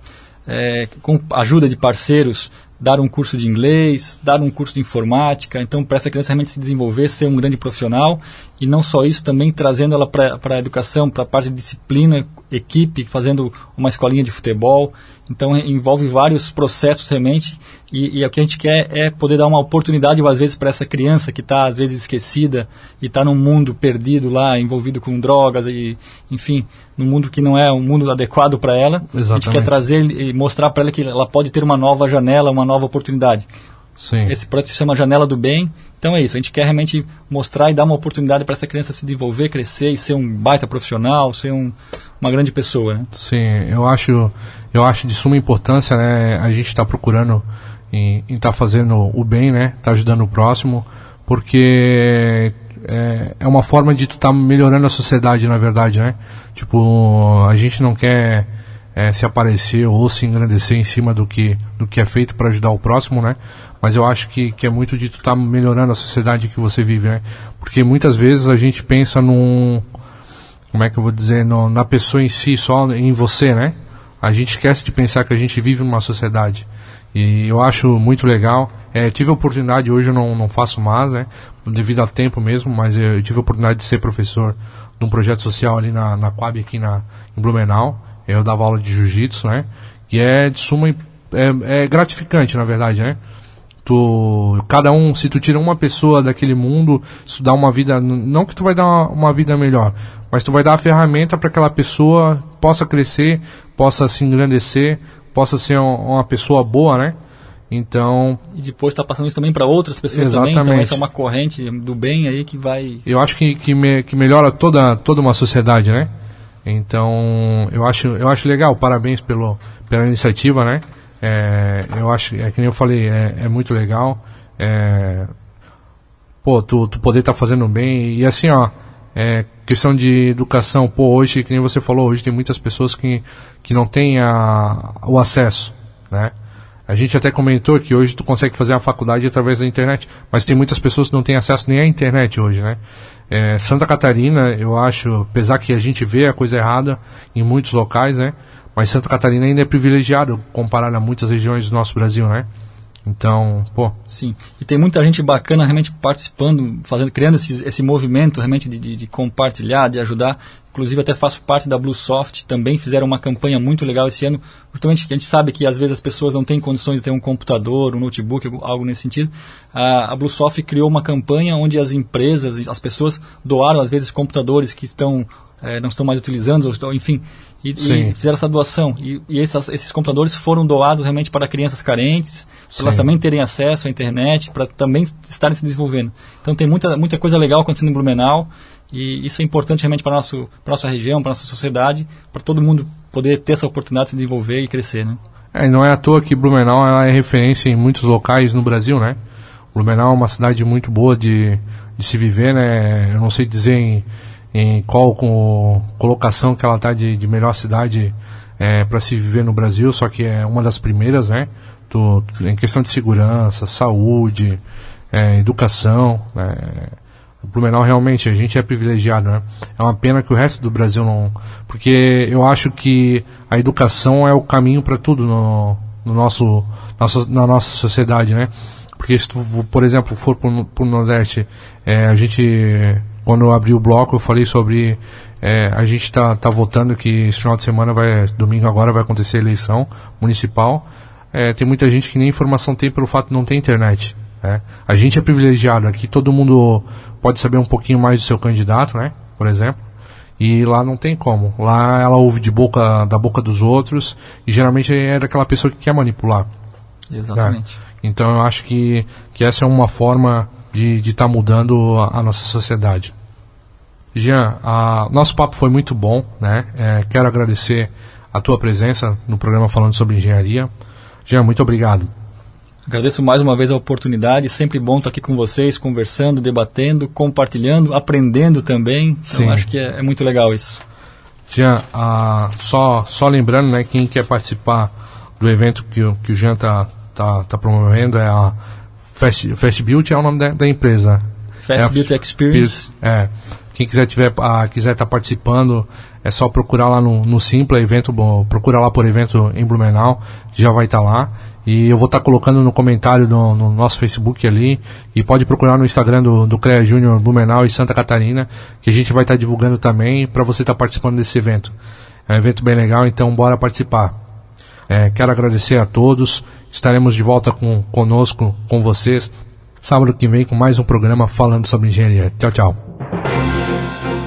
Speaker 2: é, com a ajuda de parceiros, dar um curso de inglês, dar um curso de informática, então para essa criança realmente se desenvolver, ser um grande profissional e não só isso, também trazendo ela para a educação, para a parte de disciplina, equipe, fazendo uma escolinha de futebol. Então envolve vários processos realmente e, e, o que a gente quer é poder dar uma oportunidade às vezes para essa criança que está às vezes esquecida e está num mundo perdido lá, envolvido com drogas e enfim, num mundo que não é um mundo adequado para ela.
Speaker 1: Exatamente.
Speaker 2: A gente quer trazer e mostrar para ela que ela pode ter uma nova janela, uma nova oportunidade.
Speaker 1: Sim.
Speaker 2: Esse projeto se chama Janela do Bem. Então é isso, a gente quer realmente mostrar e dar uma oportunidade para essa criança se desenvolver, crescer e ser um baita profissional, ser um, uma grande pessoa. Né?
Speaker 1: Sim, eu acho, eu acho de suma importância né, a gente estar tá procurando em estar tá fazendo o bem, né, tá ajudando o próximo, porque é, é uma forma de tu estar tá melhorando a sociedade, na verdade, né? Tipo, a gente não quer é, se aparecer ou se engrandecer em cima do que, do que é feito para ajudar o próximo, né? Mas eu acho que, que é muito de tu estar tá melhorando a sociedade que você vive, né? Porque muitas vezes a gente pensa num. Como é que eu vou dizer? No, na pessoa em si, só em você, né? A gente esquece de pensar que a gente vive numa sociedade. E eu acho muito legal. É, tive a oportunidade, hoje eu não, não faço mais, né? Devido ao tempo mesmo, mas eu tive a oportunidade de ser professor de um projeto social ali na, na Coab, aqui na, em Blumenau. Eu dava aula de jiu-jitsu, né? E é de suma. É, é gratificante, na verdade, né? Tu, cada um, se tu tira uma pessoa daquele mundo, isso dá uma vida. Não que tu vai dar uma, uma vida melhor, mas tu vai dar a ferramenta para que aquela pessoa possa crescer, possa se engrandecer, possa ser uma pessoa boa, né? Então.
Speaker 2: E depois está passando isso também para outras pessoas exatamente. também. Então essa é uma corrente do bem aí que vai.
Speaker 1: Eu acho que, que, me, que melhora toda, toda uma sociedade, né? Então eu acho, eu acho legal, parabéns pelo, pela iniciativa, né? É, eu acho, é que nem eu falei, é, é muito legal. É, pô, tu, tu poder estar tá fazendo bem. E assim, ó, é, questão de educação, pô, hoje, que nem você falou, hoje tem muitas pessoas que, que não têm a, o acesso, né? A gente até comentou que hoje tu consegue fazer a faculdade através da internet, mas tem muitas pessoas que não têm acesso nem à internet hoje, né? É, Santa Catarina, eu acho, apesar que a gente vê a coisa errada em muitos locais, né? Mas Santa Catarina ainda é privilegiado comparado a muitas regiões do nosso Brasil, né? Então, pô.
Speaker 2: Sim. E tem muita gente bacana realmente participando, fazendo, criando esse, esse movimento realmente de, de, de compartilhar, de ajudar. Inclusive até faço parte da Bluesoft, também fizeram uma campanha muito legal esse ano. Justamente a gente sabe que às vezes as pessoas não têm condições de ter um computador, um notebook, algo nesse sentido. A, a Bluesoft criou uma campanha onde as empresas, as pessoas doaram às vezes computadores que estão é, não estão mais utilizando, enfim, e, e fizeram essa doação. E, e essas, esses computadores foram doados realmente para crianças carentes, para elas também terem acesso à internet, para também estarem se desenvolvendo. Então tem muita, muita coisa legal acontecendo em Blumenau, e isso é importante realmente para a nossa região, para a nossa sociedade, para todo mundo poder ter essa oportunidade de se desenvolver e crescer. Né?
Speaker 1: É, não é à toa que Blumenau ela é referência em muitos locais no Brasil, né? Blumenau é uma cidade muito boa de, de se viver, né? Eu não sei dizer em em qual com, colocação que ela está de, de, melhor cidade é, para se viver no Brasil, só que é uma das primeiras, né? Em questão de segurança, saúde, é, educação. Né? O Blumenau realmente a gente é privilegiado, né? É uma pena que o resto do Brasil não, porque eu acho que a educação é o caminho para tudo no, no nosso, nosso, na nossa sociedade, né? Porque se tu, por exemplo, for para o Nordeste, é, a gente quando eu abri o bloco, eu falei sobre. É, a gente está tá votando que esse final de semana, vai, domingo agora, vai acontecer a eleição municipal. É, tem muita gente que nem informação tem pelo fato de não ter internet. Né? A gente é privilegiado aqui, todo mundo pode saber um pouquinho mais do seu candidato, né? Por exemplo. E lá não tem como. Lá ela ouve de boca da boca dos outros e geralmente é daquela pessoa que quer manipular.
Speaker 2: Exatamente. Né?
Speaker 1: Então eu acho que, que essa é uma forma de estar tá mudando a, a nossa sociedade. Jean, a, nosso papo foi muito bom, né? É, quero agradecer a tua presença no programa falando sobre engenharia. Jean, muito obrigado.
Speaker 2: Agradeço mais uma vez a oportunidade, sempre bom estar aqui com vocês, conversando, debatendo, compartilhando, aprendendo também. Então Sim. acho que é, é, muito legal isso.
Speaker 1: Jean, a, só, só lembrando, né, quem quer participar do evento que, que o Jean está tá, tá promovendo é a Fast, Fast Build é o nome da, da empresa.
Speaker 2: Fast é Build Experience.
Speaker 1: É. Quem quiser tiver, ah, quiser estar tá participando, é só procurar lá no, no Simpla evento, bom, procura lá por evento em Blumenau, já vai estar tá lá. E eu vou estar tá colocando no comentário no, no, nosso Facebook ali. E pode procurar no Instagram do, do CREA Júnior Blumenau e Santa Catarina, que a gente vai estar tá divulgando também para você estar tá participando desse evento. É um evento bem legal, então bora participar. É, quero agradecer a todos. Estaremos de volta com, conosco, com vocês, sábado que vem com mais um programa falando sobre engenharia. Tchau, tchau.